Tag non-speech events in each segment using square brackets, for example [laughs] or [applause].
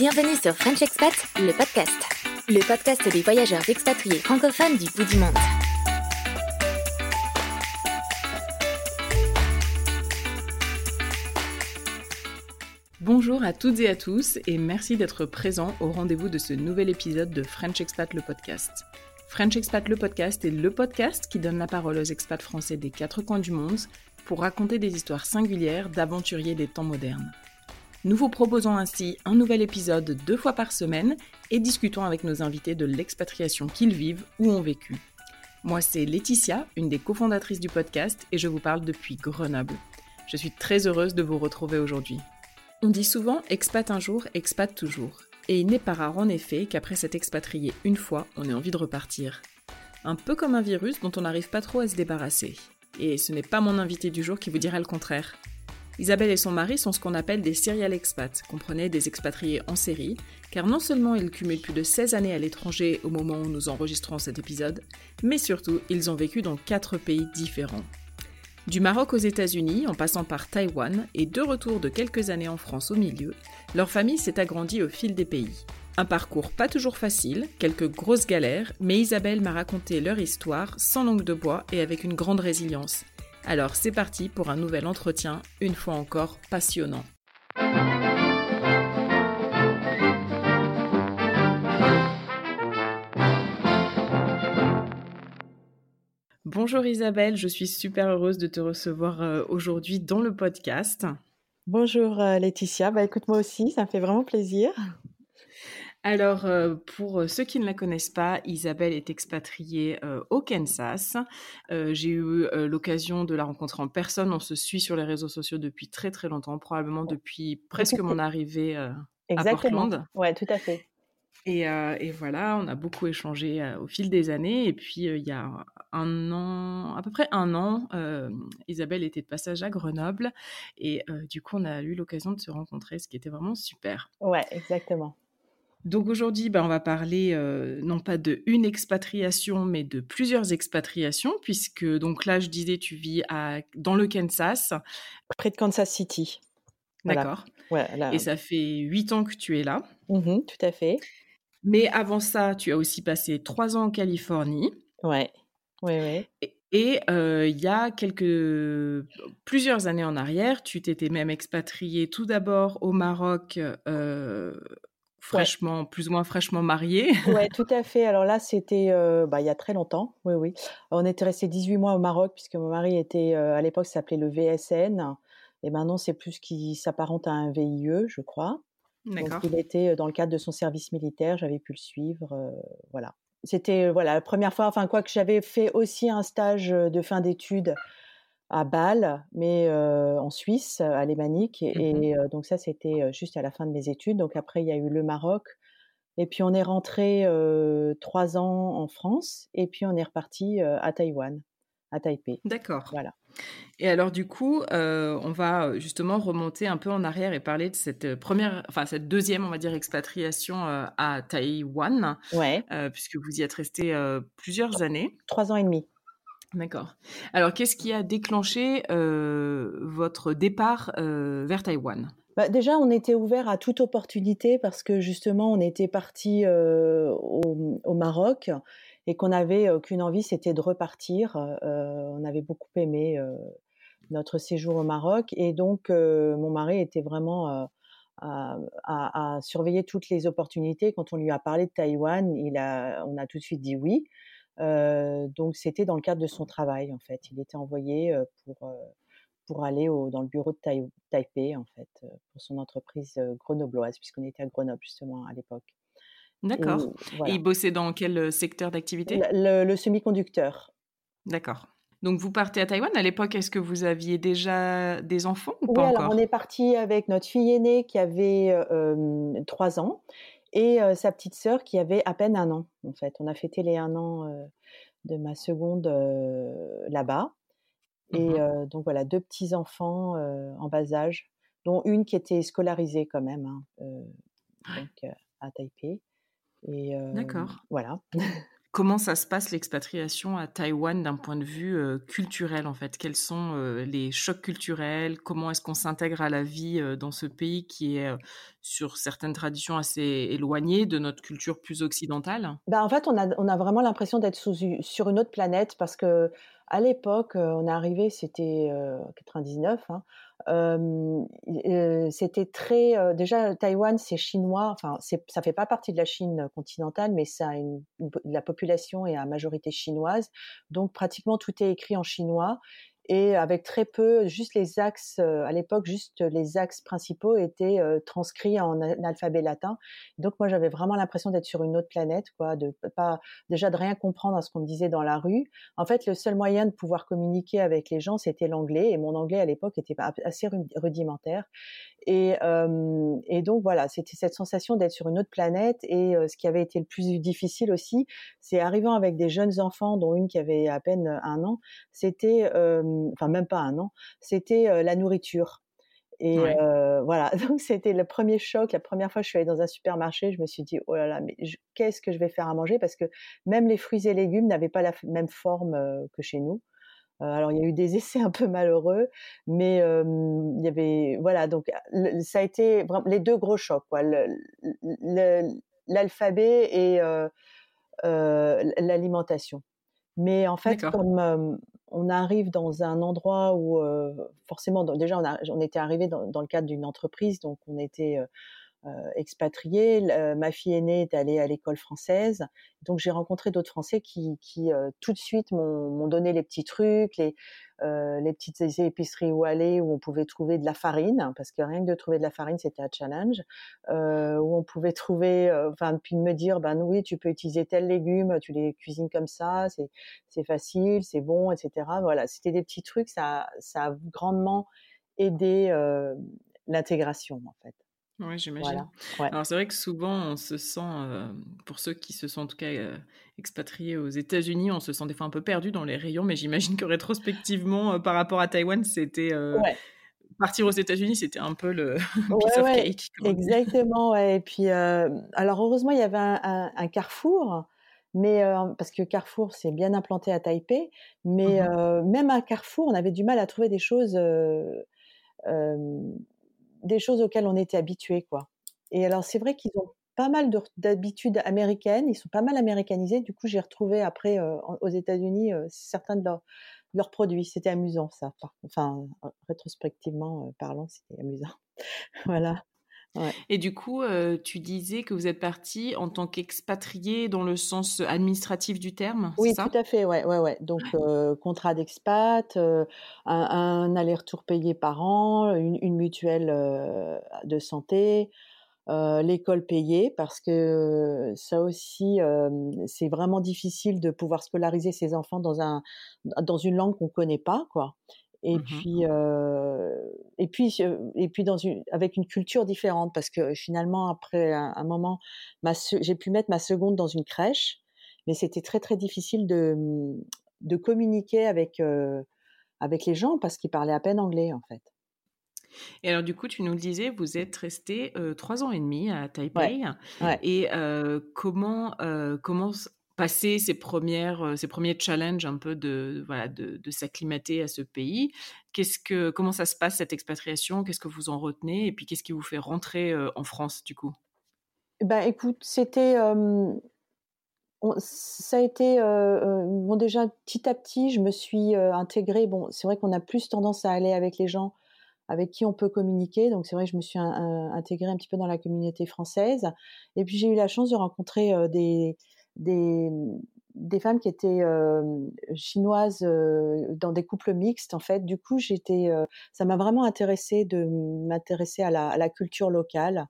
Bienvenue sur French Expat, le podcast. Le podcast des voyageurs expatriés francophones du bout du monde. Bonjour à toutes et à tous et merci d'être présents au rendez-vous de ce nouvel épisode de French Expat le podcast. French Expat le podcast est le podcast qui donne la parole aux expats français des quatre coins du monde pour raconter des histoires singulières d'aventuriers des temps modernes. Nous vous proposons ainsi un nouvel épisode deux fois par semaine et discutons avec nos invités de l'expatriation qu'ils vivent ou ont vécu. Moi, c'est Laetitia, une des cofondatrices du podcast, et je vous parle depuis Grenoble. Je suis très heureuse de vous retrouver aujourd'hui. On dit souvent expat un jour, expat toujours. Et il n'est pas rare en effet qu'après s'être expatrié une fois, on ait envie de repartir. Un peu comme un virus dont on n'arrive pas trop à se débarrasser. Et ce n'est pas mon invité du jour qui vous dira le contraire. Isabelle et son mari sont ce qu'on appelle des serial expats, comprenez des expatriés en série, car non seulement ils cumulent plus de 16 années à l'étranger au moment où nous enregistrons cet épisode, mais surtout ils ont vécu dans 4 pays différents. Du Maroc aux États-Unis, en passant par Taïwan, et de retour de quelques années en France au milieu, leur famille s'est agrandie au fil des pays. Un parcours pas toujours facile, quelques grosses galères, mais Isabelle m'a raconté leur histoire sans langue de bois et avec une grande résilience. Alors c'est parti pour un nouvel entretien, une fois encore passionnant. Bonjour Isabelle, je suis super heureuse de te recevoir euh, aujourd'hui dans le podcast. Bonjour euh, Laetitia, bah écoute moi aussi, ça me fait vraiment plaisir. Alors, euh, pour ceux qui ne la connaissent pas, Isabelle est expatriée euh, au Kansas. Euh, j'ai eu l'occasion de la rencontrer en personne. On se suit sur les réseaux sociaux depuis très très longtemps, probablement depuis presque mon arrivée à Portland. Ouais, tout à fait. Et, et, voilà, on a beaucoup échangé au fil des années. Et puis, il y a un an, à peu près un an, Isabelle était de passage à Grenoble. Et du coup, on a eu l'occasion de se rencontrer, ce qui était vraiment super. Ouais, exactement. Donc aujourd'hui, ben, on va parler euh, non pas de une expatriation, mais de plusieurs expatriations, puisque donc là, je disais, tu vis à, dans le Kansas. Près de Kansas City. D'accord. Et ça fait huit ans que tu es là. Mmh tout à fait. Mais avant ça, tu as aussi passé trois ans en Californie. Ouais. Ouais, ouais. Et euh, il y a quelques plusieurs années en arrière, tu t'étais même expatrié tout d'abord au Maroc euh, fraîchement, plus ou moins fraîchement mariée. [laughs] Oui, tout à fait. Alors là, c'était euh, bah, il y a très longtemps. Oui, oui. On était resté 18 mois au Maroc puisque mon mari était, euh, à l'époque, s'appelait le VSN. Et maintenant, c'est plus qui s'apparente à un VIE, je crois. D'accord. il était euh, dans le cadre de son service militaire. J'avais pu le suivre. voilà. C'était voilà la première fois. Enfin, quoi que j'avais fait aussi un stage de fin d'études à Bâle, mais en Suisse, alémanique. Et, mmh donc ça, c'était juste à la fin de mes études. Donc après, il y a eu le Maroc. Et puis on est rentré trois ans en France. Et puis on est reparti à Taïwan, à Taipei. D'accord. Voilà. Et alors du coup, on va justement remonter un peu en arrière et parler de cette première, enfin cette deuxième, on va dire, expatriation à Taïwan, Ouais, puisque vous y êtes resté plusieurs années. trois ans et demi. D'accord. Alors qu'est-ce qui a déclenché votre départ vers Taïwan? Bah, déjà, on était ouvert à toute opportunité parce que justement, on était parti au, au Maroc et qu'on avait qu'une envie, c'était de repartir. on avait beaucoup aimé notre séjour au Maroc et donc mon mari était vraiment à, surveiller toutes les opportunités. Quand on lui a parlé de Taïwan, il a, on a tout de suite dit oui. Donc c'était dans le cadre de son travail en fait. Il était envoyé pour pour aller au, dans le bureau de Taipei en fait pour son entreprise grenobloise puisqu'on était à Grenoble justement à l'époque. D'accord. Et, voilà. Et il bossait dans quel secteur d'activité? Le, le semi-conducteur. D'accord. Donc vous partez à Taïwan. À l'époque, est-ce que vous aviez déjà des enfants ou oui, pas alors encore? on est parti avec notre fille aînée qui avait trois euh, ans et euh, sa petite sœur qui avait à peine un an. En fait, on a fêté les un an euh, de ma seconde là-bas. Et Mmh donc voilà, deux petits enfants en bas âge, dont une qui était scolarisée quand même, hein, donc à Taipei. Et D'accord. voilà. [laughs] Comment ça se passe l'expatriation à Taïwan d'un point de vue euh, culturel en fait? Quels sont euh, les chocs culturels? Comment est-ce qu'on s'intègre à la vie euh, dans ce pays qui est sur certaines traditions assez éloignées de notre culture plus occidentale? Ben, En fait, on a, on a vraiment l'impression d'être sur une autre planète parce que à l'époque, on est arrivé, c'était 99. Hein, c'était très déjà Taïwan c'est chinois enfin ça fait pas partie de la Chine continentale mais ça la population est à majorité chinoise donc pratiquement tout est écrit en chinois et avec très peu, juste les axes, euh, à l'époque, juste les axes principaux étaient euh, transcrits en, alphabet latin. Donc moi, j'avais vraiment l'impression d'être sur une autre planète, quoi, de pas déjà de rien comprendre à ce qu'on me disait dans la rue. En fait, le seul moyen de pouvoir communiquer avec les gens, c'était l'anglais, et mon anglais à l'époque était assez rudimentaire. Et, donc voilà, c'était cette sensation d'être sur une autre planète. Et euh, ce qui avait été le plus difficile aussi, c'est arrivant avec des jeunes enfants, dont une qui avait à peine un an, c'était, enfin même pas un an, c'était la nourriture. Et Ouais. euh, voilà, [laughs] donc c'était le premier choc. La première fois que je suis allée dans un supermarché, je me suis dit oh là là, mais qu'est-ce que je vais faire à manger? Parce que même les fruits et légumes n'avaient pas la même forme euh, que chez nous. Euh, alors il y a eu des [laughs] essais un peu malheureux, mais euh, il y avait voilà donc le- ça a été vraiment les deux gros chocs quoi, l'alphabet et euh, euh, l'alimentation. Mais en fait, comme euh, on arrive dans un endroit où forcément, déjà on, a, on était arrivé dans, dans le cadre d'une entreprise, donc on était expatriés. L- euh, ma fille aînée est allée à l'école française, donc j'ai rencontré d'autres Français qui, qui euh, tout de suite m'ont donné les petits trucs, les euh, les petites épiceries où aller, où on pouvait trouver de la farine, parce que rien que de trouver de la farine, c'était un challenge, euh, où on pouvait trouver, euh, enfin, puis de me dire, ben oui, tu peux utiliser tel légume, tu les cuisines comme ça, c'est facile, c'est bon, etc. Voilà, c'était des petits trucs, ça, ça a grandement aidé euh, l'intégration, en fait. Oui, j'imagine. Voilà. Ouais. Alors c'est vrai que souvent on se sent, euh, pour ceux qui se sont en tout cas euh, expatriés aux États-Unis, on se sent des fois un peu perdu dans les rayons, mais j'imagine que rétrospectivement, euh, par rapport à Taïwan, c'était Ouais. partir aux États-Unis, c'était un peu le [laughs] piece Ouais, of cake. exactement. Et puis, alors heureusement, il y avait un, un- un Carrefour, mais parce que Carrefour c'est bien implanté à Taipei, mais euh, même à Carrefour, on avait du mal à trouver des choses, des choses auxquelles on était habitué, quoi. Et alors c'est vrai qu'ils ont pas mal de- d'habitudes américaines, ils sont pas mal américanisés. Du coup, j'ai retrouvé après euh, aux États-Unis euh, certains de leurs leurs produits. C'était amusant, ça. Enfin, euh, rétrospectivement parlant, c'était amusant. [laughs] Voilà. Ouais. Et du coup, euh, tu disais que vous êtes parti en tant qu'expatrié dans le sens administratif du terme, Oui, ça? tout à fait, ouais, ouais, ouais. Donc, euh, contrat d'expat, euh, un, un aller-retour payé par an, une, une mutuelle de santé, l'école payée, parce que ça aussi, c'est vraiment difficile de pouvoir scolariser ses enfants dans un dans une langue qu'on connaît pas, quoi. Et Mhm. puis, euh, et puis, et puis dans une, avec une culture différente, parce que finalement, après un, un moment, j'ai pu mettre ma seconde dans une crèche, mais c'était très très difficile de, de communiquer avec euh, avec les gens parce qu'ils parlaient à peine anglais en fait. Et alors, du coup, tu nous le disais, vous êtes resté trois ans et demi à Taipei. Et comment, comment passer ces, premières, premiers challenges un peu de, voilà, de, s'acclimater à ce pays Qu'est-ce que, Comment ça se passe cette expatriation? Qu'est-ce que vous en retenez? Et puis, qu'est-ce qui vous fait rentrer en France, du coup? Ben, écoute, c'était. ça a été bon déjà petit à petit je me suis intégrée bon c'est vrai qu'on a plus tendance à aller avec les gens avec qui on peut communiquer. Donc c'est vrai que je me suis intégrée un petit peu dans la communauté française. Et puis j'ai eu la chance de rencontrer des, des, femmes qui étaient chinoises dans des couples mixtes en fait. Du coup, j'étais, ça m'a vraiment intéressée de m'intéresser à la, culture locale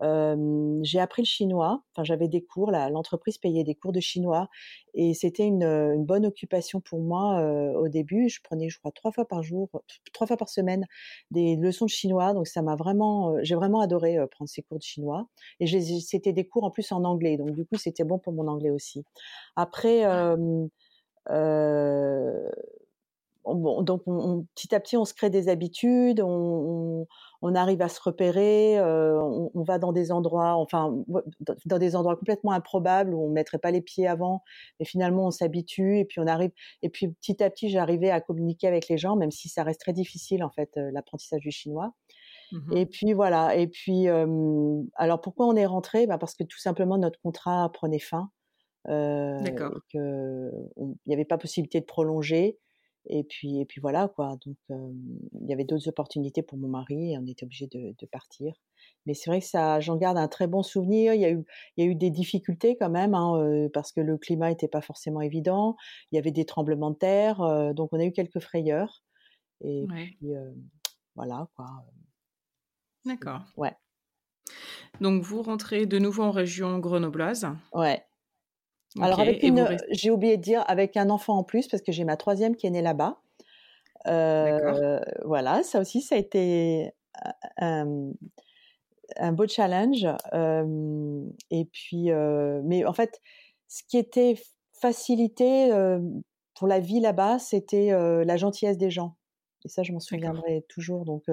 j'ai appris le chinois. Enfin, j'avais des cours. L'entreprise payait des cours de chinois et c'était une, une, bonne occupation pour moi au début. Je prenais, je crois, trois fois par jour, trois fois par semaine, des leçons de chinois. Donc ça m'a vraiment, j'ai vraiment adoré prendre ces cours de chinois. Et c'était des cours en plus en anglais. Donc du coup, c'était bon pour mon anglais aussi. Après. Euh, donc on, petit à petit, on se crée des habitudes, on, on arrive à se repérer, euh, on, va dans des endroits, enfin, dans des endroits complètement improbables où on mettrait pas les pieds avant, mais finalement on s'habitue et puis on arrive. Et puis petit à petit, j'arrivais à communiquer avec les gens, même si ça reste très difficile en fait euh, l'apprentissage du chinois. Mmh et puis voilà. Et puis, alors pourquoi on est rentré? Bah Parce que tout simplement notre contrat prenait fin. Euh, D'accord. Il n'y avait pas possibilité de prolonger. Et puis, et puis voilà, quoi. Donc, il y avait d'autres opportunités pour mon mari et on était obligé de, de, partir. Mais c'est vrai que ça, j'en garde un très bon souvenir. Il y a eu, il y a eu des difficultés quand même, hein, parce que le climat n'était pas forcément évident. Il y avait des tremblements de terre, donc on a eu quelques frayeurs. Et puis, voilà, quoi. D'accord. Ouais. Donc vous rentrez de nouveau en région grenobloise. Ouais. Alors avec une, j'ai oublié de dire avec un enfant en plus parce que j'ai ma troisième qui est née là-bas. Euh, voilà, ça aussi ça a été un, beau challenge. et puis, mais en fait, ce qui était facilité pour la vie là-bas, c'était la gentillesse des gens. Et ça, je m'en souviendrai toujours. Donc,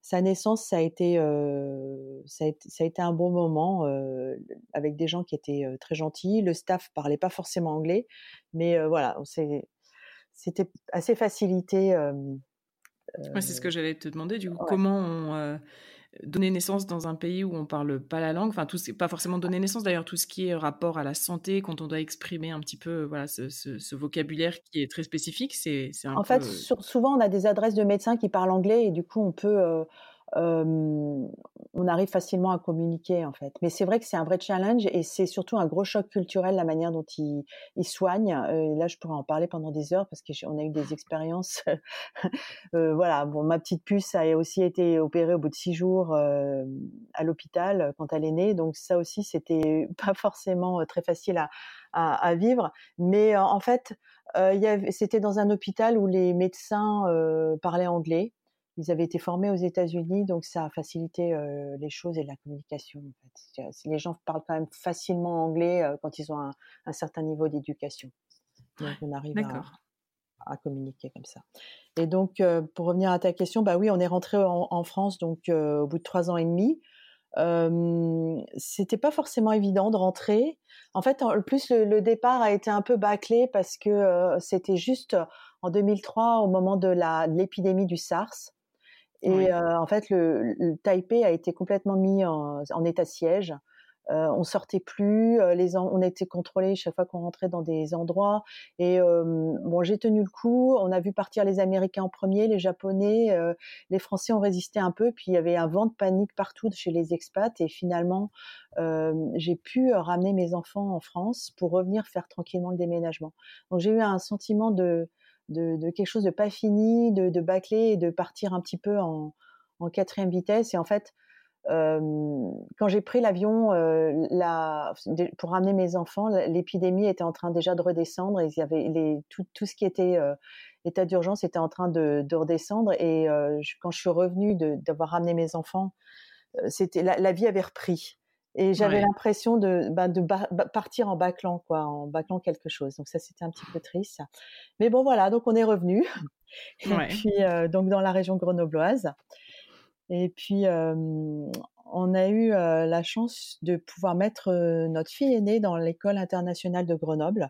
sa naissance, ça a été, ça a été, ça a été un bon moment avec des gens qui étaient très gentils. Le staff parlait pas forcément anglais, mais voilà, c'était assez facilité. c'est ce que j'allais te demander. Du coup, comment on, donner naissance dans un pays où on parle pas la langue, enfin tout, pas forcément donner naissance. D'ailleurs, tout ce qui est rapport à la santé, quand on doit exprimer un petit peu voilà ce, vocabulaire qui est très spécifique, c'est un En fait, souvent on a des adresses de médecins qui parlent anglais et du coup on peut euh, on arrive facilement à communiquer en fait. Mais c'est vrai que c'est un vrai challenge et c'est surtout un gros choc culturel la manière dont ils, ils soignent. Et là, je pourrais en parler pendant des heures parce qu'on a eu des expériences. [laughs] euh, voilà, bon, ma petite puce a aussi été opérée au bout de six jours euh, à l'hôpital quand elle est née, donc ça aussi c'était [laughs] pas forcément très facile à, à, vivre. Mais en fait, euh, c'était dans un hôpital où les médecins euh, parlaient anglais ils avaient été formés aux États-Unis, donc ça a facilité euh, les choses et la communication. En fait. Les gens parlent quand même facilement anglais euh, quand ils ont un, un certain niveau d'éducation. Donc on arrive à, à, communiquer comme ça. Et donc euh, pour revenir à ta question, bah oui, on est rentré en, en France donc euh, au bout de trois ans et demi. Euh, c'était pas forcément évident de rentrer. En fait, en plus le, le départ a été un peu bâclé parce que euh, c'était juste en 2003 au moment de l'épidémie du SARS. Et euh, en fait, le, le, Taipei a été complètement mis en, en état siège. Euh, on sortait plus, euh, les on était contrôlés chaque fois qu'on rentrait dans des endroits. Et euh, bon, j'ai tenu le coup. On a vu partir les Américains en premier, les Japonais, euh, les Français ont résisté un peu. Puis il y avait un vent de panique partout chez les expats. Et finalement, euh, j'ai pu ramener mes enfants en France pour revenir faire tranquillement le déménagement. Donc j'ai eu un sentiment de de, quelque chose de pas fini, de, de bâcler et de partir un petit peu en, en quatrième vitesse. Et en fait, euh, quand j'ai pris l'avion euh, pour ramener mes enfants, l'épidémie était en train déjà de redescendre et il y avait tout, tout ce qui était euh, état d'urgence était en train de, de redescendre. Et quand je suis revenue d'avoir ramené mes enfants, c'était la, la, vie avait repris. Et j'avais Ouais. l'impression de, bah, de ba- partir en bâclant, quoi, en bâclant quelque chose. Donc ça, c'était un petit peu triste. Mais bon, voilà, donc on est revenu. [laughs] Et Ouais. puis, euh, donc dans la région grenobloise. Et puis, euh, on a eu euh, la chance de pouvoir mettre euh, notre fille aînée dans l'école internationale de Grenoble.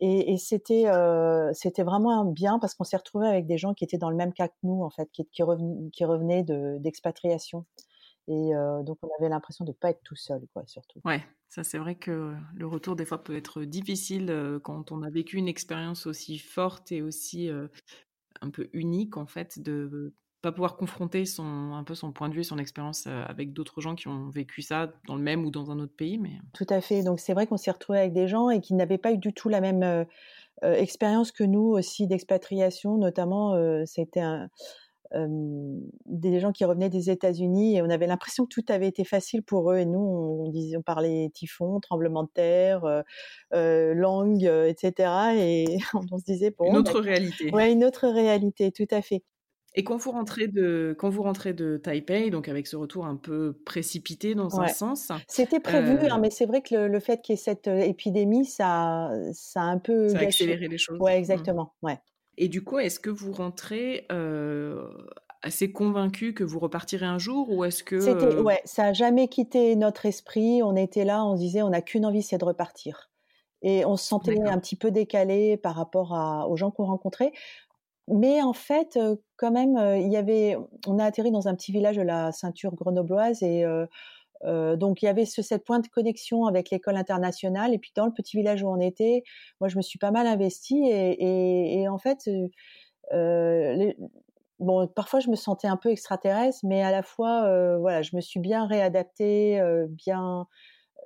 Et, et c'était c'était vraiment bien parce qu'on s'est retrouvé avec des gens qui étaient dans le même cas que nous, en fait, qui, qui, reven- qui revenaient de- d'expatriation. Et euh, donc, on avait l'impression de ne pas être tout seul, quoi, surtout. Ouais, ça c'est vrai que le retour des fois peut être difficile euh, quand on a vécu une expérience aussi forte et aussi euh, un peu unique en fait de pas pouvoir confronter son un peu son point de vue, son expérience avec d'autres gens qui ont vécu ça dans le même ou dans un autre pays. Mais Tout à fait. Donc, c'est vrai qu'on s'est retrouvé avec des gens et qui n'avaient pas eu du tout la même expérience que nous aussi d'expatriation. Notamment, c'était un, des gens qui revenaient des États-Unis et on avait l'impression que tout avait été facile pour eux. Et nous, on, on disait, on parlait typhon, tremblement de terre, langue, etc. Et [laughs] on, se disait, bon, une autre réalité. Ouais, une autre réalité, tout à fait. Et quand vous rentrez de quand vous rentrez de Taipei, donc avec ce retour un peu précipité dans un sens, C'était prévu, euh, hein, mais c'est vrai que le, le fait qu'il y ait cette épidémie, ça, ça a un peu ça a accéléré les choses. Ouais, Mm. exactement. Ouais. Et du coup, est-ce que vous rentrez euh, assez convaincu que vous repartirez un jour ou est-ce que euh, ouais, ça a jamais quitté notre esprit. On était là, on se disait, on n'a qu'une envie, c'est de repartir. Et on se sentait un petit peu décalé par rapport à, aux gens qu'on rencontrait. Mais en fait, quand même, il y avait, on a atterri dans un petit village de la ceinture grenobloise et euh, euh, donc il y avait ce, cette point de connexion avec l'école internationale. Et puis dans le petit village où on était, moi je me suis pas mal investie et, en fait, euh, euh, bon, parfois je me sentais un peu extraterrestre, mais à la fois, voilà, je me suis bien réadaptée, bien.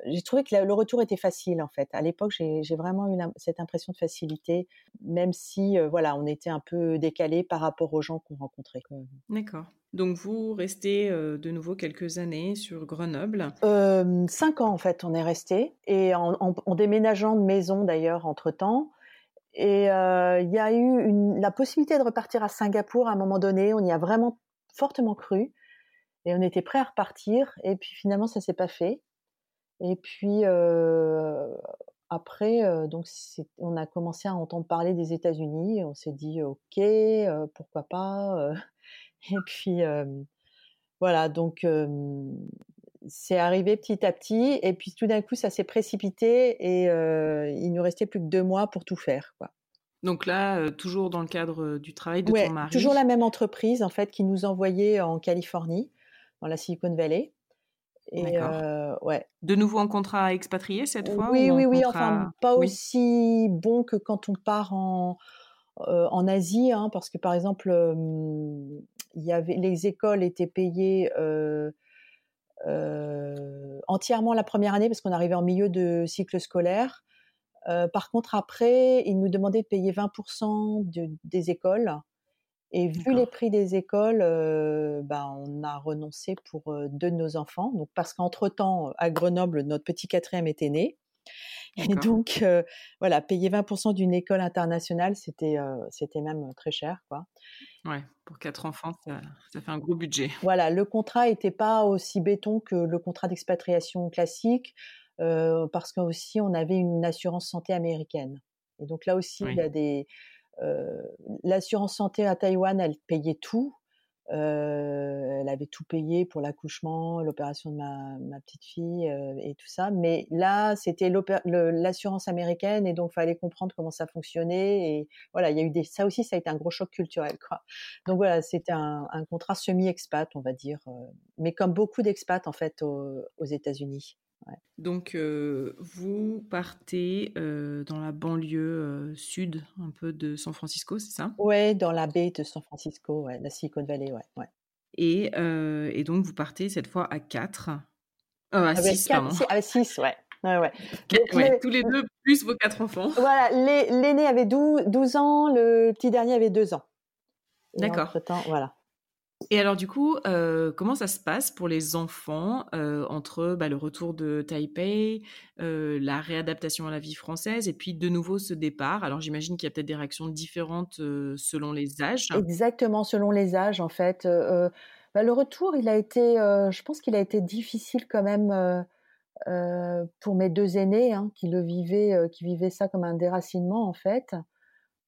J'ai trouvé que le retour était facile en fait. À l'époque, j'ai vraiment eu cette impression de facilité, même si, euh, voilà, on était un peu décalé par rapport aux gens qu'on rencontrait. D'accord. Donc vous restez euh, de nouveau quelques années sur Grenoble. Euh, cinq ans en fait, on est resté et en, en- en déménageant de maison d'ailleurs entre temps. Et euh, il y a eu une, la possibilité de repartir à Singapour à un moment donné. On y a vraiment fortement cru et on était prêt à repartir. Et puis finalement, ça s'est pas fait. Et puis après, donc on a commencé à entendre parler des États-Unis. On s'est dit ok, pourquoi pas. [laughs] Et puis voilà, donc c'est arrivé petit à petit, et puis tout d'un coup, ça s'est précipité, et euh, il nous restait plus que deux mois pour tout faire. Quoi. Donc là, euh, toujours dans le cadre du travail de Ouais, ton mari? toujours la même entreprise en fait qui nous envoyait en Californie, dans la Silicon Valley. Et euh, ouais. De nouveau en contrat expatrié cette fois Oui, ou en oui, oui. contrat- Enfin, pas Oui. aussi bon que quand on part en euh, en Asie, hein, parce que par exemple, euh, y avait les écoles étaient payées euh, entièrement la première année parce qu'on arrivait en milieu de cycle scolaire. Par contre, après, ils nous demandaient de payer 20% de- des écoles. Et vu les prix des écoles, euh, ben, on a renoncé pour euh, deux de nos enfants. Donc, parce qu'entre-temps, à Grenoble, notre petit quatrième était né. Et donc, euh, voilà, payer 20% d'une école internationale, c'était euh, c'était même très cher, quoi. Ouais, pour quatre enfants, ça, ça fait un gros budget. Voilà, le contrat n'était pas aussi béton que le contrat d'expatriation classique, parce qu'aussi on avait une assurance santé américaine. Et donc là aussi, Oui. il y a des l'assurance santé à Taïwan, elle payait tout. Euh, elle avait tout payé pour l'accouchement, l'opération de ma, petite fille euh, et tout ça. Mais là, c'était l'assurance américaine et donc fallait comprendre comment ça fonctionnait. Et voilà, il y a eu des, ça aussi, ça a été un gros choc culturel. Donc voilà, c'était un, contrat semi-expat, on va dire, euh, mais comme beaucoup d'expats en fait aux États-Unis. Donc euh, vous partez euh, dans la banlieue euh, sud un peu de San Francisco, c'est ça? Ouais, dans la baie de San Francisco, ouais, la Silicon Valley, ouais. ouais. et, euh, et donc vous partez cette fois à 4. Euh, à Avec 6, quatre- pardon. six- ah, six, ouais. ouais, ouais. [laughs] Donc, ouais, les- tous les deux, plus vos quatre enfants. Voilà, l'aîné avait 12, 12 ans, le petit dernier avait 2 ans. D'accord. voilà. Et alors du coup, euh, comment ça se passe pour les enfants euh, entre bah, le retour de Taipei, euh, la réadaptation à la vie française et puis de nouveau ce départ? Alors j'imagine qu'il y a peut-être des réactions différentes selon les âges. Exactement, selon les âges, en fait. Bah, le retour, il a été, je pense qu'il a été difficile quand même. pour mes deux aînés hein, qui le vivaient, qui vivaient ça comme un déracinement en fait.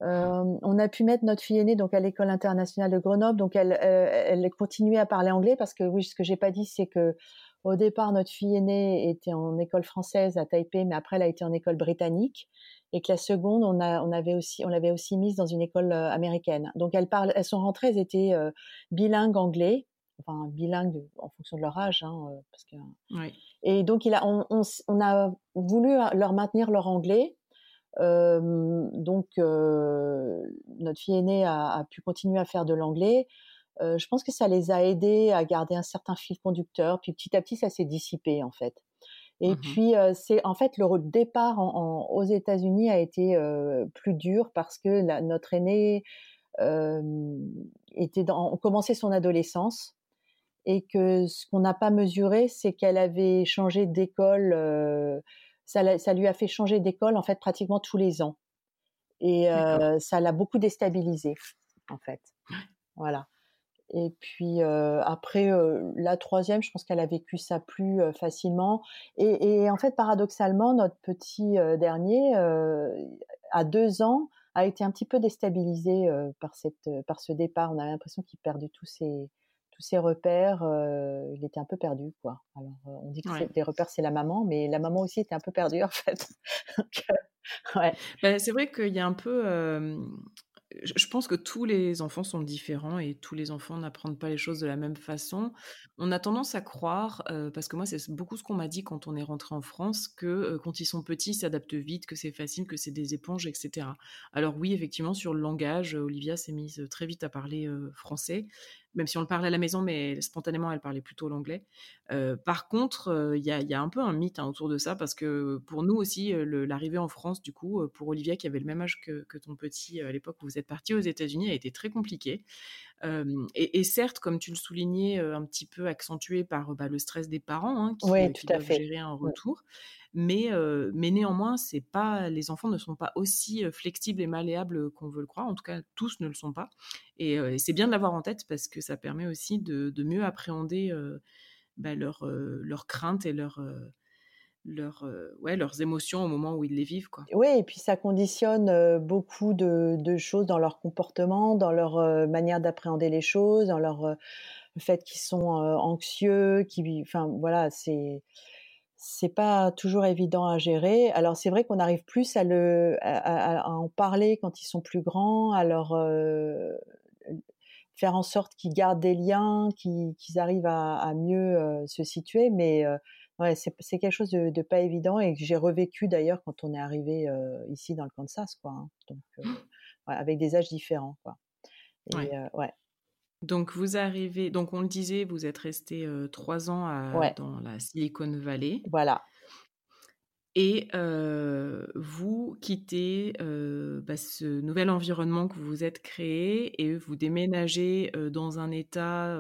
On a pu mettre notre fille aînée donc à l'école internationale de Grenoble, donc elle, elle continuait à parler anglais parce que oui, ce que j'ai pas dit, c'est que au départ, notre fille aînée était en école française à Taipei, mais après, elle a été en école britannique. Et que la seconde, on, a, on avait aussi, on l'avait aussi mise dans une école euh, américaine. Donc, elles, parlent, elles sont rentrées, elles étaient euh, bilingues anglais, enfin bilingues en fonction de leur âge. Hein, euh, parce que, oui. Et donc, il a, on, on, a voulu leur maintenir leur anglais. Donc, notre fille aînée a, a, pu continuer à faire de l'anglais. Je pense que ça les a aidés à garder un certain fil conducteur. Puis petit à petit, ça s'est dissipé en fait. Et mmh puis euh, c'est en fait le départ aux États-Unis a été euh, plus dur parce que notre aîné était dans, commençait son adolescence et que ce qu'on n'a pas mesuré, c'est qu'elle avait changé d'école. Ça, ça, lui a fait changer d'école en fait pratiquement tous les ans et ça l'a beaucoup déstabilisé en fait. Voilà. Et puis après, la troisième, je pense qu'elle a vécu ça plus facilement. Et, et, en fait, paradoxalement, notre petit dernier, à deux ans, a été un petit peu déstabilisé par, cette, par ce départ. On avait l'impression qu'il perdait tous ses, tous ses repères. il était un peu perdu, quoi. Alors, on dit que ouais. des repères, c'est la maman, mais la maman aussi était un peu perdue, [laughs] en fait. Donc, ouais. bah, c'est vrai qu'il y a un peu je pense que tous les enfants sont différents et tous les enfants n'apprennent pas les choses de la même façon. On a tendance à croire, parce que moi c'est beaucoup ce qu'on m'a dit quand on est rentré en France, que quand ils sont petits, ils s'adaptent vite, que c'est facile, que c'est des éponges, etc. Alors oui, effectivement, sur le langage, Olivia s'est mise très vite à parler français, même si on le parlait à la maison, mais spontanément, elle parlait plutôt l'anglais. Euh, par contre, euh, il y, a, un peu un mythe hein, autour de ça, parce que pour nous aussi, euh, l'arrivée en France, du coup, pour Olivia, qui avait le même âge que, ton petit à l'époque où vous êtes parti aux États-Unis, a été très compliquée. Et, certes, comme tu le soulignais, un petit peu accentué par bah, le stress des parents, hein, qui, doivent gérer un retour mais, mais néanmoins, c'est pas, les enfants ne sont pas aussi flexibles et malléables qu'on veut le croire. En tout cas, tous ne le sont pas. Et, c'est bien de l'avoir en tête parce que ça permet aussi de, mieux appréhender bah, leurs leur craintes et leurs leur, ouais, leurs émotions au moment où ils les vivent. Quoi. Oui, et puis ça conditionne beaucoup de, de, choses dans leur comportement, dans leur manière d'appréhender les choses, dans leur, le fait qu'ils sont anxieux, qui, enfin voilà, c'est c'est pas toujours évident à gérer. Alors c'est vrai qu'on arrive plus à le à, en parler quand ils sont plus grands, à leur euh, faire en sorte qu'ils gardent des liens, qu'ils arrivent à, mieux euh, se situer. Mais euh, ouais, c'est quelque chose de, pas évident et que j'ai revécu d'ailleurs quand on est arrivé ici dans le Kansas, quoi. Hein. Donc [gasps] ouais, avec des âges différents, quoi. Et, ouais. Donc vous arrivez, donc on le disait, vous êtes resté trois ans dans la Silicon Valley. Voilà. Et vous quittez bah, ce nouvel environnement que vous vous êtes créé et vous déménagez dans un État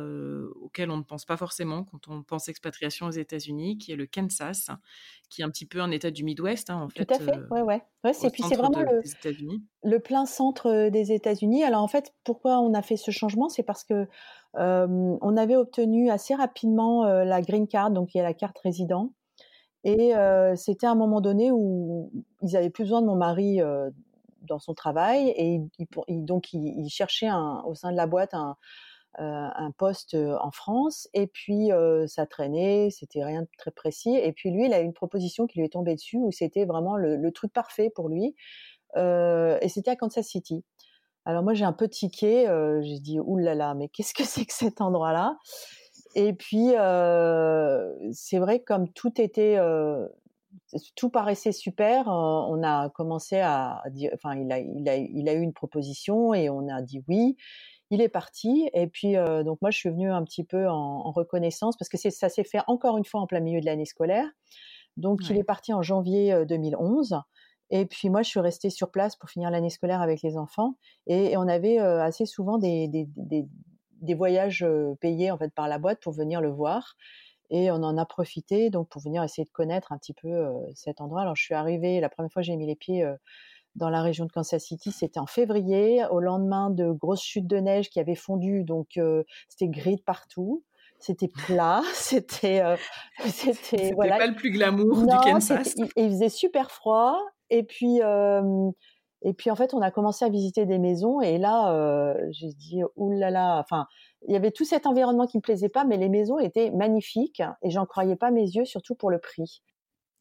auquel on ne pense pas forcément quand on pense expatriation aux États-Unis, qui est le Kansas, qui est un petit peu un État du Midwest, hein, en fait. Tout à fait, ouais, ouais. ouais c'est, puis c'est vraiment le, le, plein centre des États-Unis. Alors en fait, pourquoi on a fait ce changement? C'est parce que on avait obtenu assez rapidement la green card, donc il y a la carte résident. Et c'était un moment donné où ils avaient plus besoin de mon mari dans son travail et donc ils, cherchaient au sein de la boîte un, poste en France et puis ça traînait, c'était rien de très précis et puis lui il a eu une proposition qui lui est tombée dessus où c'était vraiment le, truc parfait pour lui et c'était à Kansas City. Alors moi j'ai un peu tiqué, j'ai dit oulala mais qu'est-ce que c'est que cet endroit-là? Et puis, euh, c'est vrai, comme tout était, euh, tout paraissait super, euh, on a commencé à dire, enfin, il a, il a, il a eu une proposition et on a dit oui. Il est parti et puis donc moi je suis venue un petit peu en, reconnaissance parce que ça s'est fait encore une fois en plein milieu de l'année scolaire. Donc il est parti en janvier 2011 et puis moi je suis restée sur place pour finir l'année scolaire avec les enfants et, on avait assez souvent des, des, des, des voyages payés en fait par la boîte pour venir le voir. Et on en a profité donc pour venir essayer de connaître un petit peu cet endroit. Alors je suis arrivée, la première fois que j'ai mis les pieds dans la région de Kansas City, c'était en février, au lendemain de grosses chutes de neige qui avaient fondu, donc c'était gris de partout. c'était plat, [laughs] c'était, c'était, voilà. pas le plus glamour du Kansas. Il, il, faisait super froid, et puis, et puis en fait, on a commencé à visiter des maisons, et là, j'ai dit, oulala, enfin, il y avait tout cet environnement qui me plaisait pas, mais les maisons étaient magnifiques, et j'en croyais pas mes yeux, surtout pour le prix.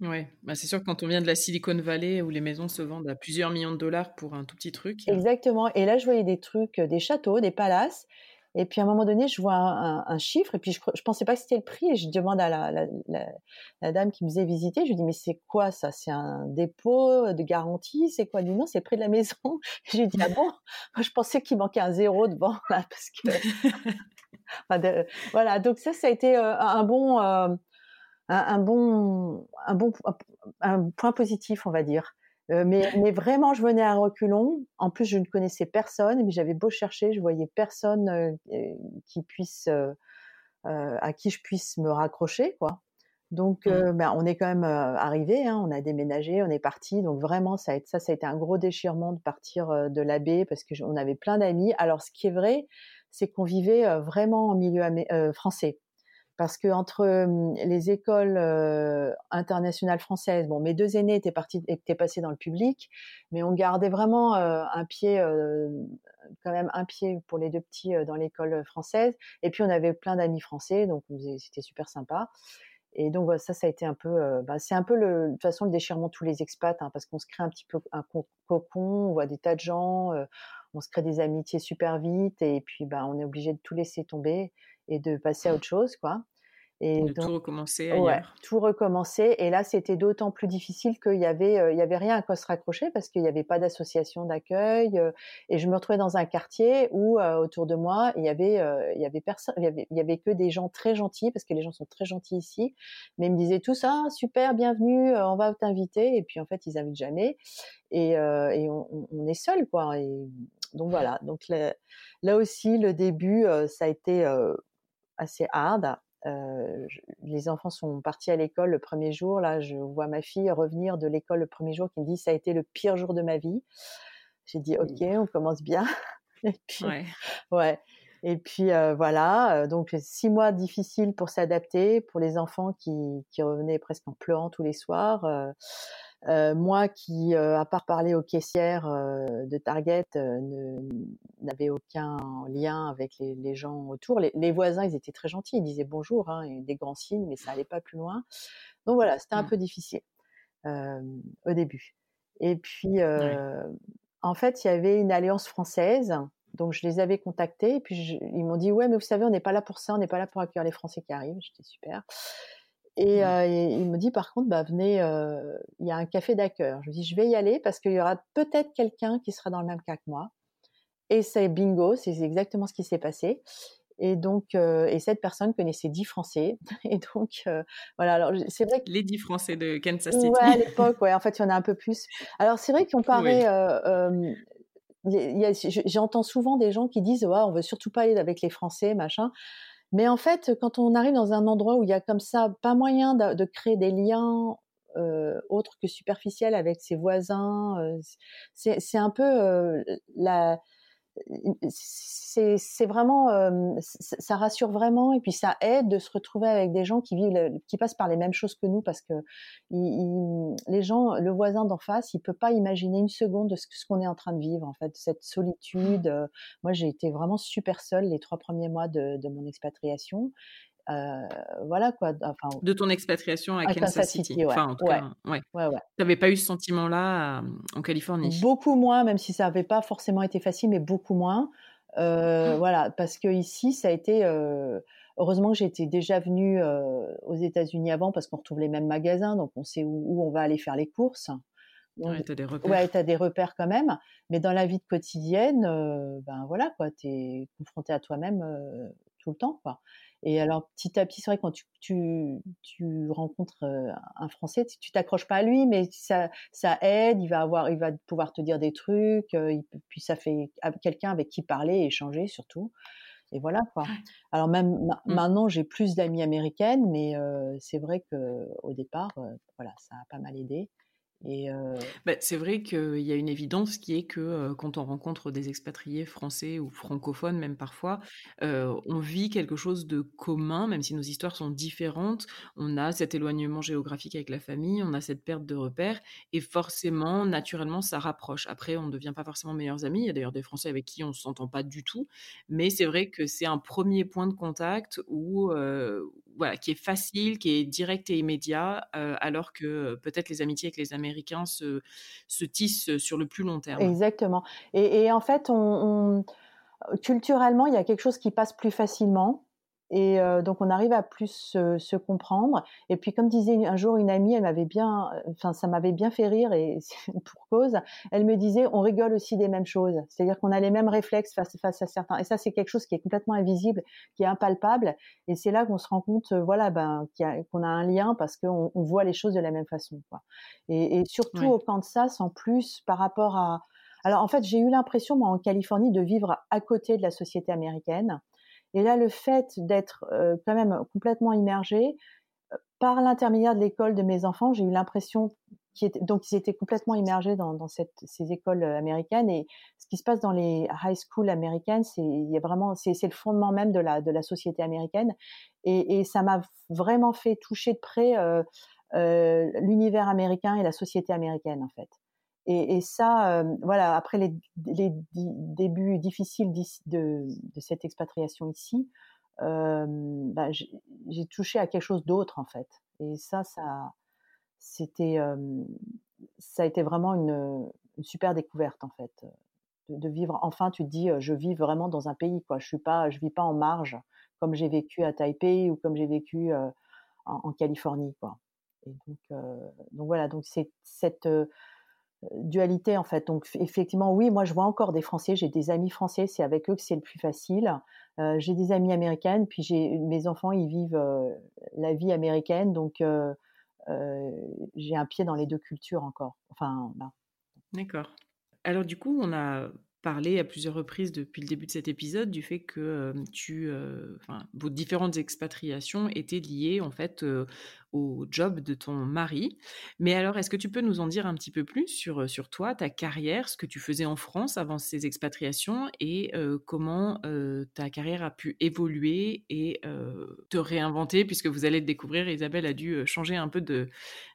Oui, bah c'est sûr que quand on vient de la Silicon Valley où les maisons se vendent à plusieurs millions de dollars pour un tout petit truc. Exactement. Et là, je voyais des trucs, des châteaux, des palaces. Et puis à un moment donné, je vois un, chiffre et puis je, je pensais pas que c'était le prix et je demande à la, la, dame qui me faisait visiter, je lui dis mais c'est quoi ça? C'est un dépôt de garantie? C'est quoi? Elle dit non, c'est le prix de la maison. [laughs] je lui dis ah bon? Je pensais qu'il manquait un zéro devant là parce que [laughs] voilà. Donc ça, ça a été euh, un bon, euh, un, bon, un bon, un point positif, on va dire. Euh, mais, mais, vraiment, je venais à reculons. En plus, je ne connaissais personne, mais j'avais beau chercher, je voyais personne euh, euh, qui puisse, à qui je puisse me raccrocher, quoi. Donc, mmh. ben, on est quand même arrivé, hein, on a déménagé, on est parti. Donc vraiment, ça a, ça, ça a été un gros déchirement de partir de la baie parce que on avait plein d'amis. Alors, ce qui est vrai, c'est qu'on vivait vraiment en milieu français parce que entre les écoles internationales françaises, bon, mes deux aînés étaient partis, étaient passés dans le public, mais on gardait vraiment un pied, quand même un pied pour les deux petits dans l'école française. Et puis on avait plein d'amis français, donc c'était super sympa. Et donc ça, ça a été un peu, bah, c'est un peu le, de toute façon le déchirement de tous les expats, hein, parce qu'on se crée un petit peu un cocon, on voit des tas de gens, on se crée des amitiés super vite, et puis bah, on est obligé de tout laisser tomber et de passer à autre chose, quoi. Et de tout recommencer ailleurs. Ouais, tout recommencer. Et là, c'était d'autant plus difficile qu'il y avait, euh, il y avait rien à quoi se raccrocher parce qu'il n'y avait pas d'association d'accueil. Euh, et je me retrouvais dans un quartier où euh, autour de moi, il y avait, il y avait personne, il y avait, il y avait que des gens très gentils parce que les gens sont très gentils ici. Mais ils me disaient tout ça, super, bienvenue, on va t'inviter. Et puis en fait, ils n'invitent jamais. Et, et on, on, est seul, quoi. Et donc voilà. Donc là, là aussi, le début, ça a été assez hard euh, les enfants sont partis à l'école le premier jour. Là, je vois ma fille revenir de l'école le premier jour qui me dit ça a été le pire jour de ma vie. J'ai dit ok, on commence bien. [laughs] Et puis, ouais. ouais. Et puis euh, voilà, euh, donc six mois difficiles pour s'adapter pour les enfants qui, qui revenaient presque en pleurant tous les soirs. Euh, euh, moi qui, euh, à part parler aux caissières euh, de Target, n'avais aucun lien avec les, les gens autour. Les, les, voisins, ils étaient très gentils, ils disaient bonjour, hein, et des grands signes, mais ça allait pas plus loin. Donc voilà, c'était un mmh. peu difficile au début. Et puis, en fait, il y avait une alliance française. Donc je les avais contactés et puis ils m'ont dit ouais mais vous savez on n'est pas là pour ça on n'est pas là pour accueillir les Français qui arrivent j'étais super et, mmh. euh, il me dit par contre, bah, venez, euh, il y a un café d'accueil. Je lui dis, je vais y aller parce qu'il y aura peut-être quelqu'un qui sera dans le même cas que moi. Et c'est bingo, c'est exactement ce qui s'est passé. Et donc, euh, et cette personne connaissait dix Français. [laughs] Et donc, voilà. Alors, c'est vrai que les dix Français de Kansas City. Ouais, à [laughs] l'époque, ouais. En fait, il y en a un peu plus. Alors, c'est vrai qu'on paraît. J'entends souvent des gens qui disent, ouais, on veut surtout pas aller avec les Français, machin. Mais en fait, quand on arrive dans un endroit où il y a comme ça pas moyen de, créer des liens euh, autres que superficiels avec ses voisins, euh, c'est un peu euh, la c'est vraiment, euh, ça rassure vraiment et puis ça aide de se retrouver avec des gens qui vivent, qui passent par les mêmes choses que nous parce que les gens, le voisin d'en face, il peut pas imaginer une seconde de ce, qu'on est en train de vivre en fait, cette solitude. Euh, moi, j'ai été vraiment super seule les trois premiers mois de, de mon expatriation euh, voilà quoi. Enfin, de ton expatriation à, Kansas, City. Enfin, en tout cas, ouais. Tu n'avais pas eu ce sentiment-là en Californie? Beaucoup moins, même si ça n'avait pas forcément été facile, mais beaucoup moins. Euh, mmh. Voilà, parce que ici, ça a été. Euh, heureusement que j'étais déjà venue aux États-Unis avant, parce qu'on retrouve les mêmes magasins, donc on sait où, on va aller faire les courses. Ouais, tu as des repères. Ouais, des repères quand même. Mais dans la vie quotidienne, ben voilà, quoi, tu es confronté à toi-même tout le temps, quoi. Et alors, petit à petit, c'est vrai, quand tu, tu, tu rencontres un Français, tu t'accroches pas à lui, mais ça, ça aide, il va avoir, il va pouvoir te dire des trucs, il, puis ça fait quelqu'un avec qui parler, échanger surtout. Et voilà, quoi. Alors, même mmh. maintenant, j'ai plus d'amis américaines, mais c'est vrai que au départ, voilà, ça a pas mal aidé. Et bah, c'est vrai qu'il y a une évidence qui est que quand on rencontre des expatriés français ou francophones, même parfois, on vit quelque chose de commun, même si nos histoires sont différentes. On a cet éloignement géographique avec la famille, on a cette perte de repères, et forcément, naturellement, ça rapproche. Après, on ne devient pas forcément meilleurs amis. Il y a d'ailleurs des Français avec qui on ne s'entend pas du tout, mais c'est vrai que c'est un premier point de contact où, voilà, qui est facile, qui est direct et immédiat, alors que peut-être les amitiés avec les Américains se, se, tissent sur le plus long terme. Exactement. Et, en fait, culturellement, il y a quelque chose qui passe plus facilement. Et donc on arrive à plus se, comprendre. Et puis comme disait un jour une amie, elle m'avait bien, enfin ça m'avait bien fait rire et [laughs] pour cause. Elle me disait, on rigole aussi des mêmes choses. C'est-à-dire qu'on a les mêmes réflexes face, face à certains. Et ça c'est quelque chose qui est complètement invisible, qui est impalpable. Et c'est là qu'on se rend compte, voilà, ben qu'on a, un lien parce qu'on on voit les choses de la même façon. Quoi. Et, surtout au Kansas, en plus par rapport à alors en fait, j'ai eu l'impression, moi, en Californie, de vivre à côté de la société américaine. Et là, le fait d'être euh, quand même complètement immergé, euh, par l'intermédiaire de l'école de mes enfants, j'ai eu l'impression qu'ils étaient, complètement immergés dans, dans ces écoles euh, américaines. Et ce qui se passe dans les high school américaines, c'est vraiment c'est le fondement même de la de la société américaine. Et, et ça m'a vraiment fait toucher de près euh, euh, l'univers américain et la société américaine en fait. Et, ça, euh, voilà, après les, débuts difficiles de, cette expatriation ici, euh, bah, j'ai touché à quelque chose d'autre en fait. Et ça, ça, c'était, euh, ça a été vraiment une, super découverte en fait, de, vivre. Enfin, tu te dis, je vis vraiment dans un pays quoi. Je suis pas, je vis pas en marge comme j'ai vécu à Taipei ou comme j'ai vécu en, en, Californie quoi. Et donc, donc voilà, donc c'est cette dualité en fait. Donc effectivement, oui, moi je vois encore des Français, j'ai des amis français, c'est avec eux que c'est le plus facile. Euh, j'ai des amis américaines, puis j'ai mes enfants, ils vivent euh, la vie américaine, donc euh, j'ai un pied dans les deux cultures encore. Enfin, D'accord. Alors du coup, on a parlé à plusieurs reprises depuis le début de cet épisode du fait que tu, enfin, vos différentes expatriations étaient liées en fait au job de ton mari. Mais alors, est-ce que tu peux nous en dire un petit peu plus sur, euh, sur toi, ta carrière, ce que tu faisais en France avant ces expatriations et euh, comment euh, ta carrière a pu évoluer et te réinventer puisque vous allez le découvrir, Isabelle a dû changer un peu de,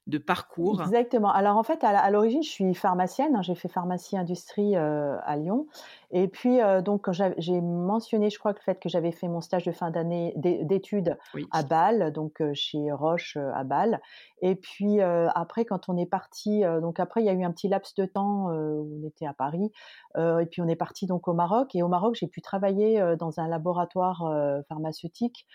de parcours. Exactement. Alors en fait, à l'origine, je suis pharmacienne. Hein. j'ai fait pharmacie industrie à Lyon. Et puis, donc, j'ai mentionné, je crois, le fait que j'avais fait mon stage de fin d'année d'études à Bâle, donc chez Roche à Bâle. Et puis après, quand on est parti, donc après, il y a eu un petit laps de temps où on était à Paris, et puis on est parti donc au Maroc. Et au Maroc, j'ai pu travailler dans un laboratoire pharmaceutique.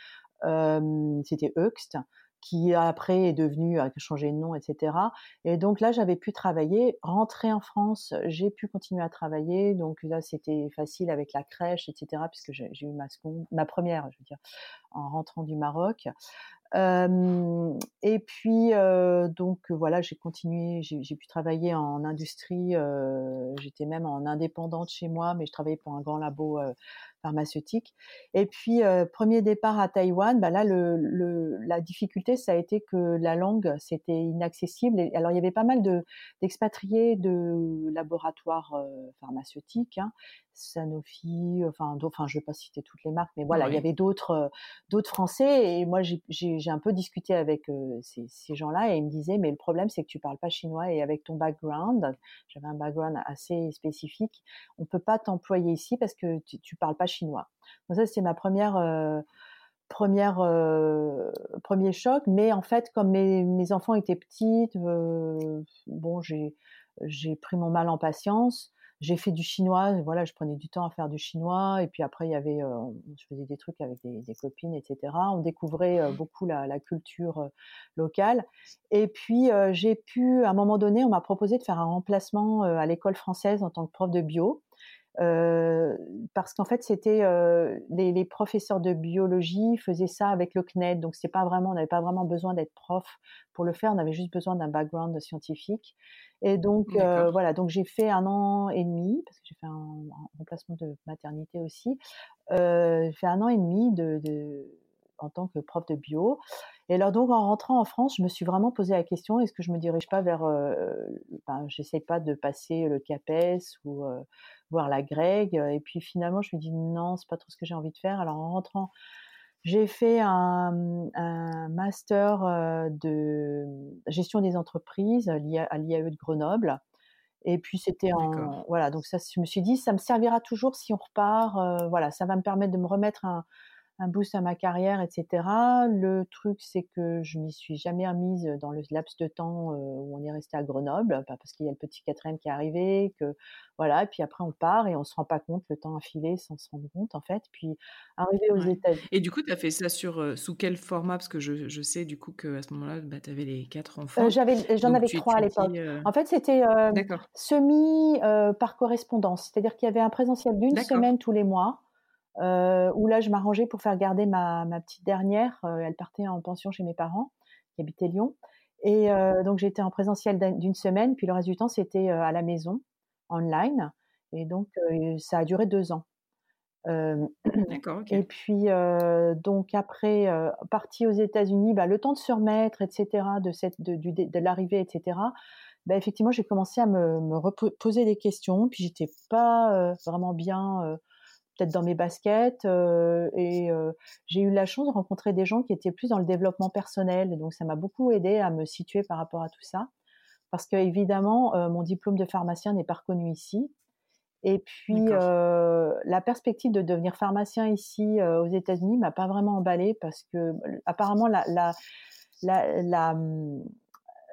C'était Euxt qui après est devenu, a changé de nom, etc. Et donc là, j'avais pu travailler, rentrer en France, j'ai pu continuer à travailler. Donc là, c'était facile avec la crèche, etc. Puisque j'ai eu ma ma première, je veux dire, en rentrant du Maroc. Euh, et puis euh, donc voilà, j'ai continué, j'ai pu travailler en industrie. Euh, J'étais même en indépendante chez moi, mais je travaillais pour un grand labo pharmaceutique. Et puis, euh, premier départ à Taïwan, bah là, le, le, la difficulté, ça a été que la langue, c'était inaccessible. Et, alors, il y avait pas mal de d'expatriés de laboratoires euh, pharmaceutiques, hein, Sanofi, enfin, enfin, je vais pas citer toutes les marques, mais voilà, il y avait d'autres euh, d'autres Français. Et moi, j'ai un peu discuté avec ces, ces gens-là et ils me disaient, mais le problème, c'est que tu parles pas chinois et avec ton background, j'avais un background assez spécifique, on peut pas t'employer ici parce que tu, tu parles pas chinois. Ça, c'est ma première euh, première euh, premier choc. Mais en fait, comme mes, mes enfants étaient petites, euh, bon, j'ai j'ai pris mon mal en patience. J'ai fait du chinois, voilà, je prenais du temps à faire du chinois, et puis après il y avait, je faisais des trucs avec des, des copines, etc. On découvrait beaucoup la, la culture locale, et puis j'ai pu, à un moment donné, on m'a proposé de faire un remplacement à l'école française en tant que prof de bio, euh, parce qu'en fait, c'était euh, les, les, professeurs de biologie faisaient ça avec le CNED, donc c'est pas vraiment, on n'avait pas vraiment besoin d'être prof pour le faire, on avait juste besoin d'un background scientifique. Et donc euh, voilà, donc j'ai fait un an et demi parce que j'ai fait un, un, remplacement de maternité aussi. J'ai fait un an et demi de, de en tant que prof de bio. Et alors donc en rentrant en France, je me suis vraiment posé la question est-ce que je me dirige pas vers, euh, ben, j'essaie pas de passer le CAPES ou euh, voir la Greg. Et puis finalement, je me dis non, c'est pas trop ce que j'ai envie de faire. Alors en rentrant, j'ai fait un, master euh, de gestion des entreprises à l'IAE de Grenoble. Et puis c'était en voilà donc ça je me suis dit ça me servira toujours si on repart voilà ça va me permettre de me remettre un, un boost à ma carrière, etc. Le truc, c'est que je m'y suis jamais remise dans le laps de temps où on est resté à Grenoble, parce qu'il y a le petit quatrième qui est arrivé, que voilà, et puis après on part et on se rend pas compte, le temps a filé sans se rendre compte en fait. Puis arrivé aux États-Unis. Et du coup, tu as fait ça sur sous quel format? Parce que je, je, sais du coup qu'à ce moment-là, bah, tu avais les quatre enfants. j'avais, j'en avais trois à l'époque. En fait, c'était semi par correspondance, c'est-à-dire qu'il y avait un présentiel d'une semaine tous les mois. Euh, où là, je m'arrangeais pour faire garder ma, ma petite dernière. Euh, elle partait en pension chez mes parents, qui habitaient Lyon. Et euh, donc, j'étais en présentiel d'une semaine, puis le reste du temps, c'était à la maison, online. Et donc, ça a duré deux ans. D'accord. Et puis, donc après, partie aux États-Unis, bah, le temps de se remettre, etc., de, cette, de, de l'arrivée, etc., bah, effectivement, j'ai commencé à me, me poser des questions. Puis, j'étais pas vraiment bien peut-être dans mes baskets. et j'ai eu la chance de rencontrer des gens qui étaient plus dans le développement personnel. donc, ça m'a beaucoup aidé à me situer par rapport à tout ça. Parce que, évidemment, mon diplôme de pharmacien n'est pas reconnu ici. Et puis, la perspective de devenir pharmacien ici aux États-Unis m'a pas vraiment emballée parce que, apparemment, la, la, la, la mmh,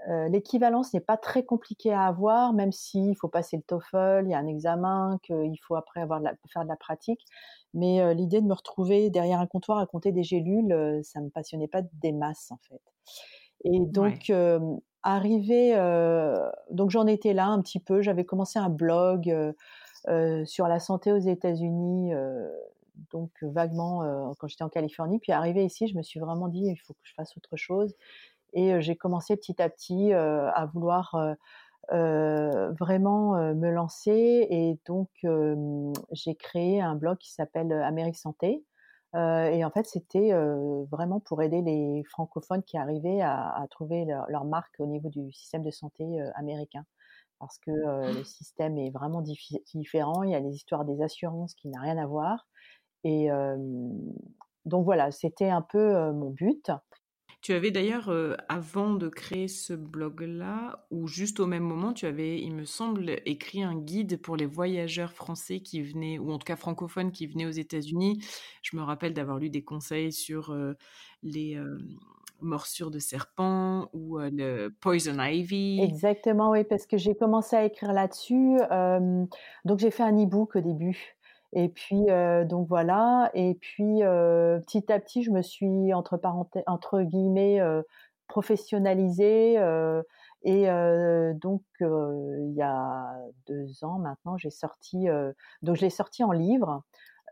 euh, l'équivalence n'est pas très compliquée à avoir, même s'il faut passer le TOEFL, il y a un examen, qu'il faut après avoir faire de la pratique. Mais euh, l'idée de me retrouver derrière un comptoir à compter des gélules, euh, ça me passionnait pas des masses en fait. Et donc arrivé, donc j'en étais là un petit peu. J'avais commencé un blog sur la santé aux États-Unis donc vaguement quand j'étais en Californie. Puis arrivé ici, je me suis vraiment dit il faut que je fasse autre chose. Et j'ai commencé petit à petit à vouloir vraiment me lancer. Et donc, j'ai créé un blog qui s'appelle Amérique Santé. et en fait, c'était vraiment pour aider les francophones qui arrivaient à, trouver leur, marque au niveau du système de santé américain. Parce que le système est vraiment différent. Il y a les histoires des assurances qui n'ont rien à voir. Et donc voilà, c'était un peu mon but. Tu avais d'ailleurs, avant de créer ce blog-là, ou juste au même moment, tu avais, il me semble, écrit un guide pour les voyageurs français qui venaient, ou en tout cas francophones qui venaient aux États-Unis. Je me rappelle d'avoir lu des conseils sur les morsures de serpent ou le poison ivy. Exactement, oui, parce que j'ai commencé à écrire là-dessus. donc j'ai fait un e-book au début. Et puis donc voilà. Et puis petit à petit, je me suis entre parenthèses, entre guillemets, professionnalisée. et donc il y a deux ans maintenant, j'ai sorti donc je l'ai sorti en livre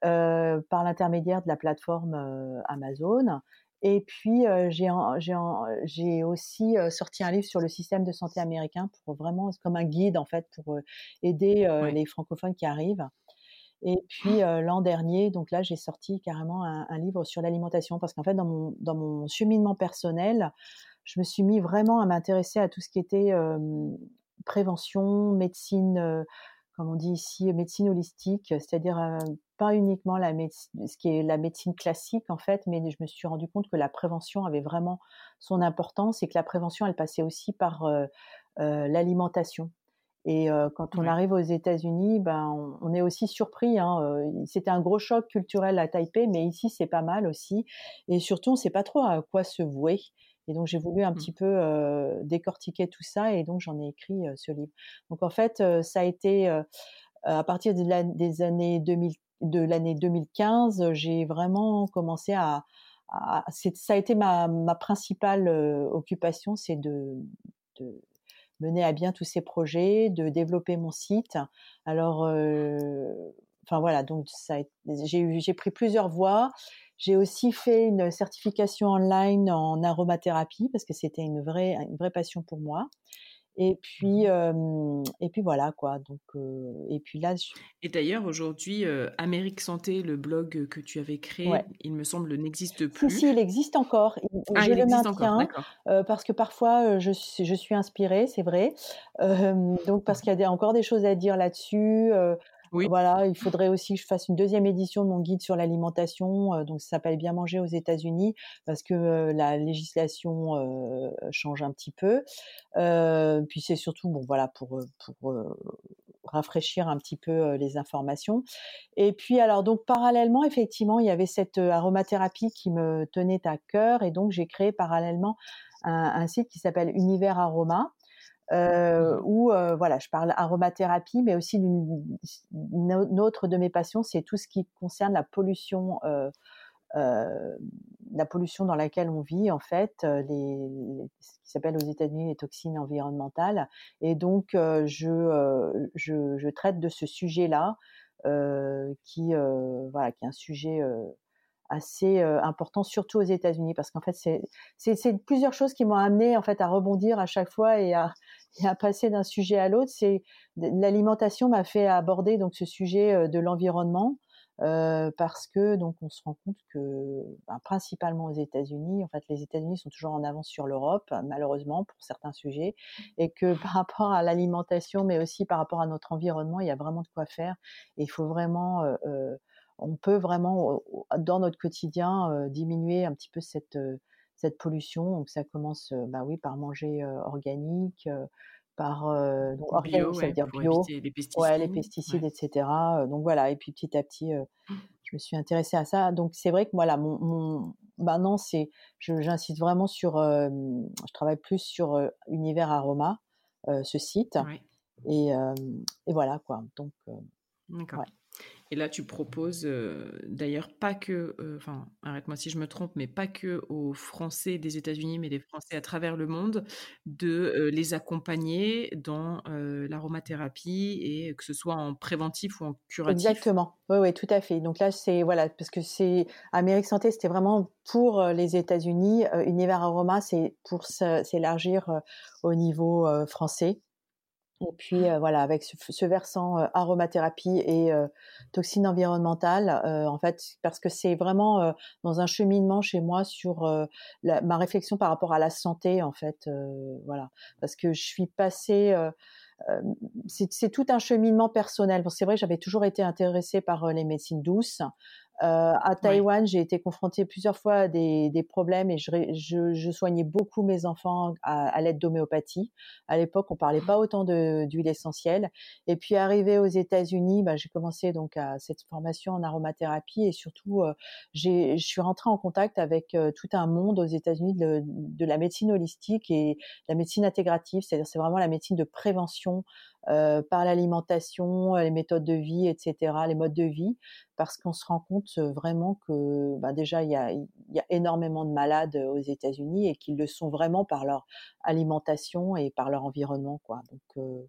par l'intermédiaire de la plateforme Amazon. Et puis j'ai aussi sorti un livre sur le système de santé américain pour vraiment comme un guide en fait pour aider les francophones qui arrivent. Et puis l'an dernier, donc là, j'ai sorti carrément un, livre sur l'alimentation parce qu'en fait, dans mon, cheminement personnel, je me suis mis vraiment à m'intéresser à tout ce qui était prévention, médecine, comme on dit ici, médecine holistique, c'est-à-dire pas uniquement la ce qui est la médecine classique en fait, mais je me suis rendu compte que la prévention avait vraiment son importance et que la prévention, elle passait aussi par l'alimentation. Et quand on arrive aux États-Unis, ben, on, est aussi surpris. Hein, C'était un gros choc culturel à Taipei, mais ici c'est pas mal aussi. Et surtout, on ne sait pas trop à quoi se vouer. Et donc j'ai voulu un mmh. petit peu décortiquer tout ça, et donc j'en ai écrit ce livre. Donc en fait, ça a été à partir de des années 2000, de l'année 2015, j'ai vraiment commencé à, ça a été ma, ma principale occupation, c'est de, de mener à bien tous ces projets, de développer mon site. Alors, euh, enfin voilà, donc j'ai pris plusieurs voies. J'ai aussi fait une certification online en aromathérapie parce que c'était une vraie, une vraie passion pour moi. Et puis, mmh et puis voilà quoi. Donc, et puis là. Et d'ailleurs, aujourd'hui, Amérique Santé, le blog que tu avais créé, il me semble, n'existe plus. Si, si, il existe encore. Ah, je il le existe encore, maintiens parce que parfois, je, je suis inspirée, c'est vrai. donc, parce qu'il y a encore des choses à dire là-dessus. Voilà, il faudrait aussi que je fasse une deuxième édition de mon guide sur l'alimentation. Euh, donc, ça s'appelle Bien manger aux États-Unis parce que euh, la législation euh, change un petit peu. puis c'est surtout, bon, voilà, pour, pour rafraîchir un petit peu les informations. Et puis, alors, donc, parallèlement, effectivement, il y avait cette aromathérapie qui me tenait à cœur. Et donc, j'ai créé parallèlement un, un site qui s'appelle Univers Aroma euh, où euh, voilà, je parle aromathérapie, mais aussi d'une autre de mes passions, c'est tout ce qui concerne la pollution, euh, euh la pollution dans laquelle on vit en fait, ce qui s'appelle aux États-Unis les toxines environnementales. Et donc je, je, je, traite de ce sujet-là, qui voilà, qui est un sujet assez important, surtout aux États-Unis, parce qu'en fait, c'est plusieurs choses qui m'ont amené en fait à rebondir à chaque fois et à, [laughs] à passer d'un sujet à l'autre. C'est l'alimentation m'a fait aborder donc ce sujet de l'environnement. Euh, parce que donc on se rend compte que ben, principalement aux États-Unis, en fait les États-Unis sont toujours en avance sur l'Europe malheureusement pour certains sujets et que [laughs] par rapport à l'alimentation mais aussi par rapport à notre environnement il y a vraiment de quoi faire et il faut vraiment euh, on peut vraiment, dans notre quotidien, diminuer un petit peu cette, cette pollution. Donc ça commence, bah oui, par manger organique, par donc, organique, ça veut dire bio, les pesticides, ouais, les pesticides etc. Donc voilà, et puis petit à petit, [clears throat] je me suis intéressée à ça. Donc c'est vrai que voilà, mon, mon maintenant c'est, j'insiste vraiment sur, je travaille plus sur Univers Aroma, ce site, et, et, voilà quoi. Donc D'accord. Et là, tu proposes d'ailleurs pas que, enfin, arrête-moi si je me trompe, mais pas que aux Français des États-Unis, mais des Français à travers le monde, de les accompagner dans l'aromathérapie et que ce soit en préventif ou en curatif. Exactement. Oui, oui, tout à fait. Donc là, c'est voilà, parce que c'est Amérique Santé, c'était vraiment pour les États-Unis. Univers Aroma, c'est pour s'élargir au niveau français. Et puis voilà, avec ce, versant aromathérapie et toxines environnementales, en fait, parce que c'est vraiment dans un cheminement chez moi sur ma réflexion par rapport à la santé, en fait, voilà, parce que je suis passée c'est tout un cheminement personnel. c'est vrai, j'avais toujours été intéressée par les médecines douces, euh, à Taïwan, j'ai été confrontée plusieurs fois à des, des problèmes et je, je, je, soignais beaucoup mes enfants à, à l'aide d'homéopathie. À l'époque, on parlait pas autant d'huile essentielle. Et puis arrivé aux États-Unis, bah, j'ai commencé donc à cette formation en aromathérapie et surtout, euh, je suis rentrée en contact avec euh, tout un monde aux États-Unis de, de, la médecine holistique et la médecine intégrative, c'est-à-dire c'est vraiment la médecine de prévention euh, par l'alimentation, les méthodes de vie, etc., les modes de vie, parce qu'on se rend compte euh, vraiment que bah déjà il y a, y a, énormément de malades aux États-Unis et qu'ils le sont vraiment par leur alimentation et par leur environnement, quoi. Donc euh,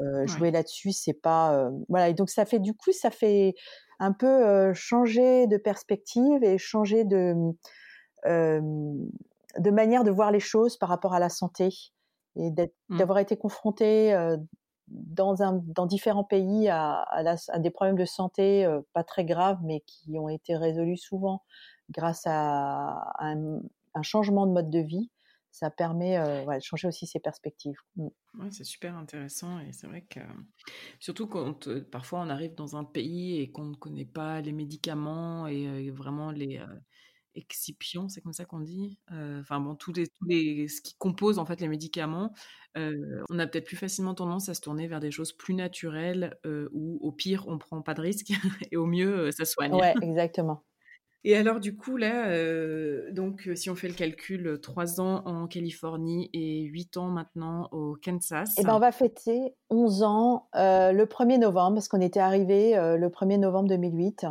euh jouer là-dessus, c'est pas voilà. Et donc ça fait du coup, ça fait un peu changer de perspective et changer de de manière de voir les choses par rapport à la santé et mmh. d'avoir été confronté dans, différents pays à, des problèmes de santé euh, pas très graves, mais qui ont été résolus souvent grâce à, un, changement de mode de vie. Ça permet euh, de changer aussi ses perspectives. Mm. C'est super intéressant et c'est vrai que surtout quand euh, parfois on arrive dans un pays et qu'on ne connaît pas les médicaments et vraiment les excipients, c'est comme ça qu'on dit. Enfin bon, tous les, tous les, ce qui compose en fait les médicaments, on a peut-être plus facilement tendance à se tourner vers des choses plus naturelles où au pire on prend pas de risque [laughs] et au mieux ça soigne. Ouais, exactement. [laughs] Et alors du coup là, donc si on fait le calcul, 3 ans en Californie et 8 ans maintenant au Kansas. Et eh ben on va fêter 11 ans le 1er novembre parce qu'on était arrivé le 1er novembre 2008.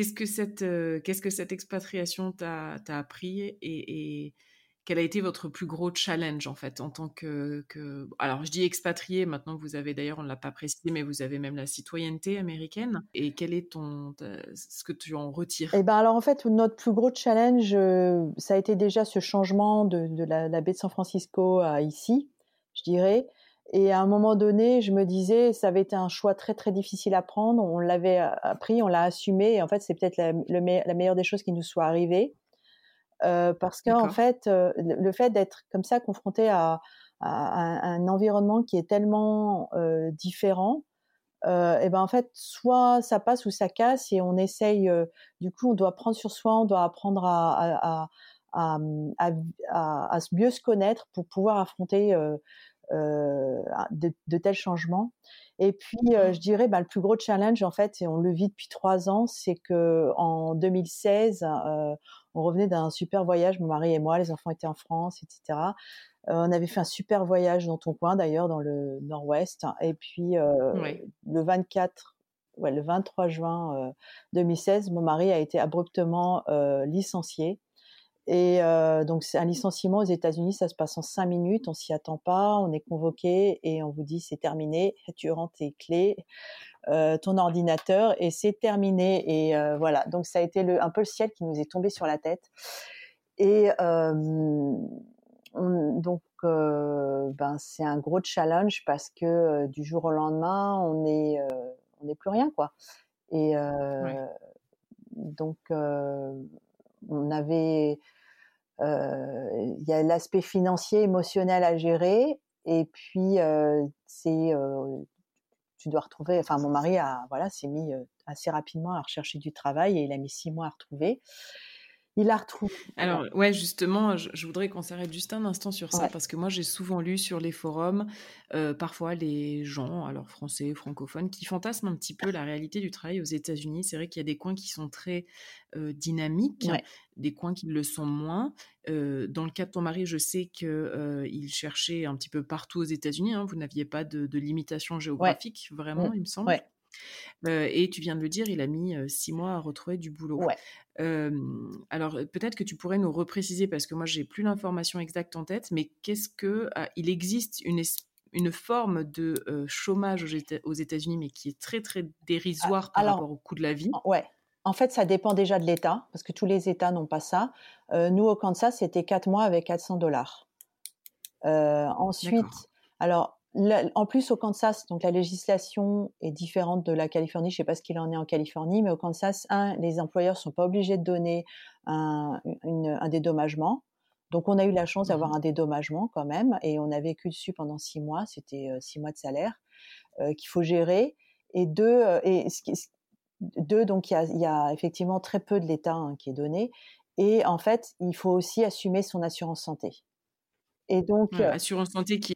Qu'est-ce que cette, euh, qu'est-ce que cette expatriation t'a, appris et, et, quel a été votre plus gros challenge en fait en tant que, alors je dis expatrié maintenant vous avez d'ailleurs on ne l'a pas précisé mais vous avez même la citoyenneté américaine et quel est ton ce que tu en retires? Eh ben alors en fait notre plus gros challenge euh, ça a été déjà ce changement de, de la, baie de San Francisco à ici je dirais. Et à un moment donné, je me disais, ça avait été un choix très très difficile à prendre. On l'avait appris, on l'a assumé. Et en fait, c'est peut-être la, la, meilleure des choses qui nous soit arrivée. Euh, parce qu'en fait, euh, le fait d'être comme ça confronté à, à, un environnement qui est tellement euh, différent, euh, et ben en fait, soit ça passe ou ça casse, et on essaye. Euh, du coup, on doit prendre sur soi, on doit apprendre à, à, à, à mieux se connaître pour pouvoir affronter euh, euh, de, de, tels changements. Et puis, euh, je dirais, bah, le plus gros challenge, en fait, et on le vit depuis trois ans, c'est que en 2016, euh, on revenait d'un super voyage, mon mari et moi, les enfants étaient en France, etc. Euh, on avait fait un super voyage dans ton coin, d'ailleurs, dans le Nord-Ouest. Et puis, euh, le 24, ouais, le 23 juin 2016, mon mari a été abruptement licencié et euh, donc, c'est un licenciement aux États-Unis, ça se passe en cinq minutes, on s'y attend pas, on est convoqué et on vous dit c'est terminé, tu rends tes clés, euh, ton ordinateur et c'est terminé. Et euh, voilà, donc ça a été le, un peu le ciel qui nous est tombé sur la tête. Et on, donc, ben c'est un gros challenge parce que du jour au lendemain, on est, on n'est plus rien quoi. Et ouais. donc, on avait il y a l'aspect financier, émotionnel à gérer, et puis euh, c'est euh, tu dois retrouver. Enfin, mon mari a voilà s'est mis assez rapidement à rechercher du travail et il a mis six mois à retrouver. Il a retrouvé. Alors, ouais, justement, je, voudrais qu'on s'arrête juste un instant sur ça, parce que moi, j'ai souvent lu sur les forums, euh, parfois les gens, alors français, francophones, qui fantasment un petit peu la réalité du travail aux États-Unis. C'est vrai qu'il y a des coins qui sont très euh, dynamiques, des coins qui le sont moins. Euh, dans le cas de ton mari, je sais qu'il cherchait un petit peu partout aux États-Unis. Hein. vous n'aviez pas de, de limitation géographique, vraiment, mmh. il me semble et tu viens de le dire, il a mis six mois à retrouver du boulot. alors peut-être que tu pourrais nous repréciser parce que moi j'ai plus l'information exacte en tête, mais qu'est-ce que ah, il existe une une forme de chômage aux États-Unis, mais qui est très très dérisoire par rapport au coût de la vie? Ouais. En fait, ça dépend déjà de l'État, parce que tous les États n'ont pas ça. nous, au Kansas, c'était quatre mois avec 400 dollars. ensuite, alors en plus, au Kansas, donc la législation est différente de la Californie. Je ne sais pas ce qu'il en est en Californie, mais au Kansas, un, les employeurs sont pas obligés de donner un, un dédommagement. Donc, on a eu la chance d'avoir mmh un dédommagement quand même, et on a vécu dessus pendant six mois. C'était euh, six mois de salaire euh, qu'il faut gérer. Et deux, euh, et deux, donc il y a, y a, effectivement très peu de l'État hein, qui est donné. Et en fait, il faut aussi assumer son assurance santé. Et donc, assurance santé qui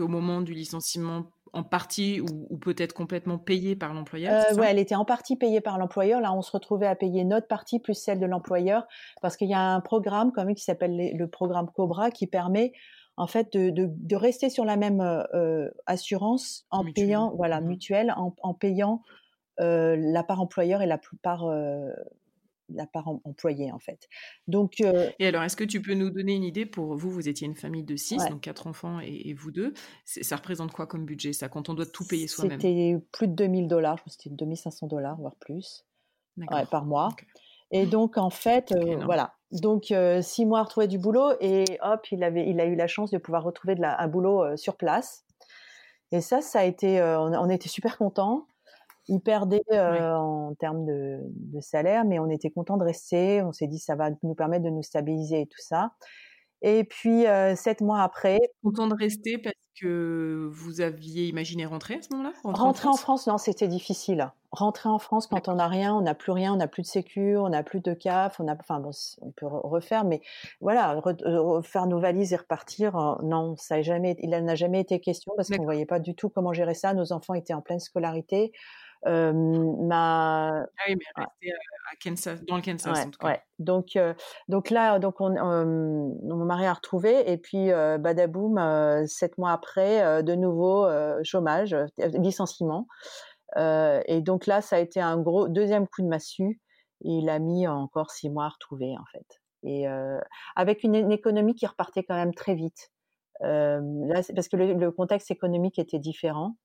au moment du licenciement en partie ou, peut-être complètement payée par l'employeur euh, Oui, elle était en partie payée par l'employeur. Là, on se retrouvait à payer notre partie plus celle de l'employeur parce qu'il y a un programme quand même qui s'appelle le programme Cobra qui permet en fait de, de, rester sur la même euh, assurance en payant voilà mmh mutuelle en, en payant euh, la part employeur et la part la part employée en fait. Donc euh, et alors est-ce que tu peux nous donner une idée pour vous vous étiez une famille de six donc quatre enfants et, vous deux. Ça représente quoi comme budget? Ça quand on doit tout payer soi-même? C'était plus de 2000 dollars je pense c'était 2500 dollars voire plus. Par mois. Et donc en fait euh, voilà. Donc euh, six mois à retrouver du boulot et hop il avait il a eu la chance de pouvoir retrouver de la, un boulot sur place. Et ça ça a été on, on était super contents il perdait euh, en termes de, de, salaire, mais on était content de rester. On s'est dit ça va nous permettre de nous stabiliser et tout ça. Et puis euh, sept mois après, content de rester parce que vous aviez imaginé rentrer à ce moment-là Rentrer, en, France, non, c'était difficile. Rentrer en France quand on n'a rien, on n'a plus rien, on n'a plus de sécu, on n'a plus de CAF, on a, enfin bon, on peut refaire, mais voilà, refaire nos valises et repartir, euh, non, ça a jamais, il n'a jamais été question parce qu'on voyait pas du tout comment gérer ça. Nos enfants étaient en pleine scolarité. Euh, ma... Ah oui, mais resté à Kansas, dans le Kansas ouais, en tout cas. Ouais. Donc, euh, donc là, donc on, euh, mon mari a retrouvé et puis euh, badaboum, euh, sept mois après, de nouveau chômage, licenciement. et donc là, ça a été un gros deuxième coup de massue. il a mis encore six mois à retrouver en fait. Et avec une, une, économie qui repartait quand même très vite. là, parce que le, le contexte économique était différent.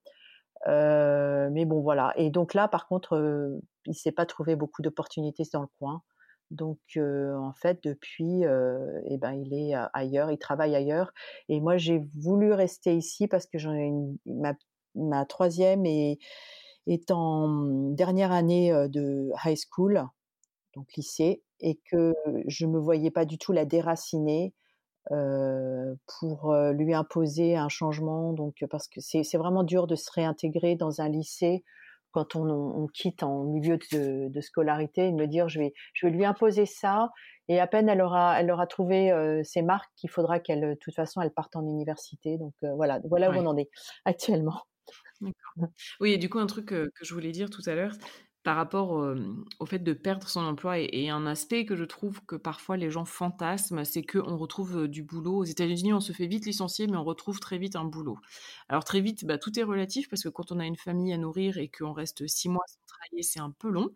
Euh, mais bon, voilà. Et donc là, par contre, euh, il s'est pas trouvé beaucoup d'opportunités dans le coin. Donc, en fait, depuis, eh ben, il est ailleurs, il travaille ailleurs. Et moi, j'ai voulu rester ici parce que j'en ma, troisième est, est en dernière année de high school, donc lycée, et que je me voyais pas du tout la déraciner pour lui imposer un changement. Donc, parce que c'est vraiment dur de se réintégrer dans un lycée quand on, quitte en milieu de, scolarité, de me dire je vais, je vais lui imposer ça. Et à peine elle aura, elle aura trouvé ses marques qu'il faudra qu'elle, de toute façon, elle parte en université. Donc voilà, voilà où on en est actuellement. Oui, et du coup, un truc que je voulais dire tout à l'heure, par rapport au fait de perdre son emploi et, un aspect que je trouve que parfois les gens fantasment, c'est qu'on retrouve du boulot. Aux États-Unis, on se fait vite licencier, mais on retrouve très vite un boulot. Alors très vite, bah, tout est relatif parce que quand on a une famille à nourrir et qu'on reste six mois sans travailler, c'est un peu long.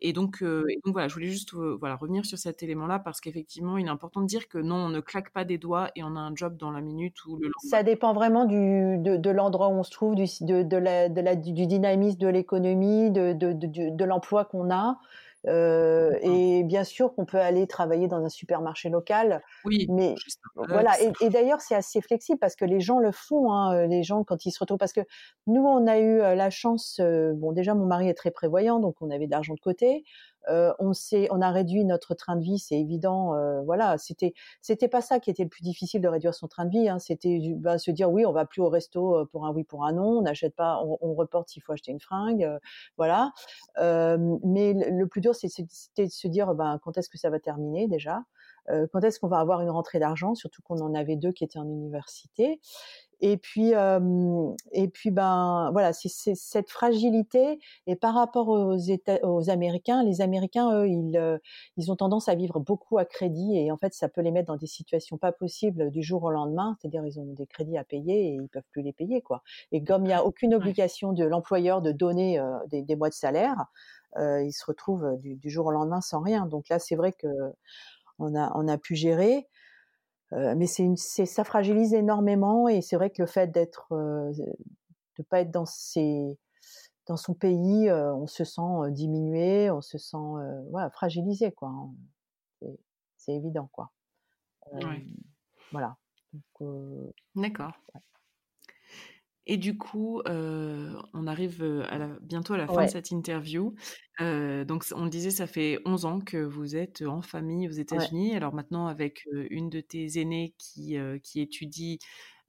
Et donc, voilà, je voulais juste revenir sur cet élément-là parce qu'effectivement, il est important de dire que non, on ne claque pas des doigts et on a un job dans la minute ou le lendemain. Ça dépend vraiment de, l'endroit où on se trouve, du, de la, du dynamisme de l'économie, de, de de l'emploi qu'on a. Euh, et bien sûr qu'on peut aller travailler dans un supermarché local. Oui. Mais voilà. Et, d'ailleurs, c'est assez flexible parce que les gens le font. Hein, les gens quand ils se retrouvent, parce que nous, on a eu euh, la chance. Euh, bon, déjà, mon mari est très prévoyant, donc on avait de l'argent de côté. Euh, on s'est, on a réduit notre train de vie, c'est évident. Euh, voilà, c'était, c'était pas ça qui était le plus difficile de réduire son train de vie. Hein, c'était bah, se dire oui, on va plus au resto euh, pour un oui pour un non, on n'achète pas, on, reporte s'il faut acheter une fringue, voilà. mais le, plus dur, c'était de se dire ben quand est-ce que ça va terminer déjà? Quand est-ce qu'on va avoir une rentrée d'argent, surtout qu'on en avait deux qui étaient en université. Et puis, et puis ben voilà, c'est cette fragilité. Et par rapport aux, États, aux Américains, les Américains, eux, ils, ils ont tendance à vivre beaucoup à crédit et en fait, ça peut les mettre dans des situations pas possibles du jour au lendemain. C'est-à-dire, ils ont des crédits à payer et ils peuvent plus les payer, quoi. Et comme il n'y a aucune obligation de l'employeur de donner des, des, mois de salaire, euh, ils se retrouvent du, du, jour au lendemain sans rien. Donc là, c'est vrai que on a, on a pu gérer. Euh, mais c'est ça fragilise énormément et c'est vrai que le fait d'être, euh, de pas être dans ses, dans son pays, euh, on se sent diminué, on se sent voilà, fragilisé quoi. Hein. C'est évident quoi. Voilà. D'accord. Et du coup, on arrive à bientôt à la fin de cette interview. donc, on le disait, ça fait 11 ans que vous êtes en famille aux États-Unis. Alors maintenant, avec une de tes aînées qui, qui étudie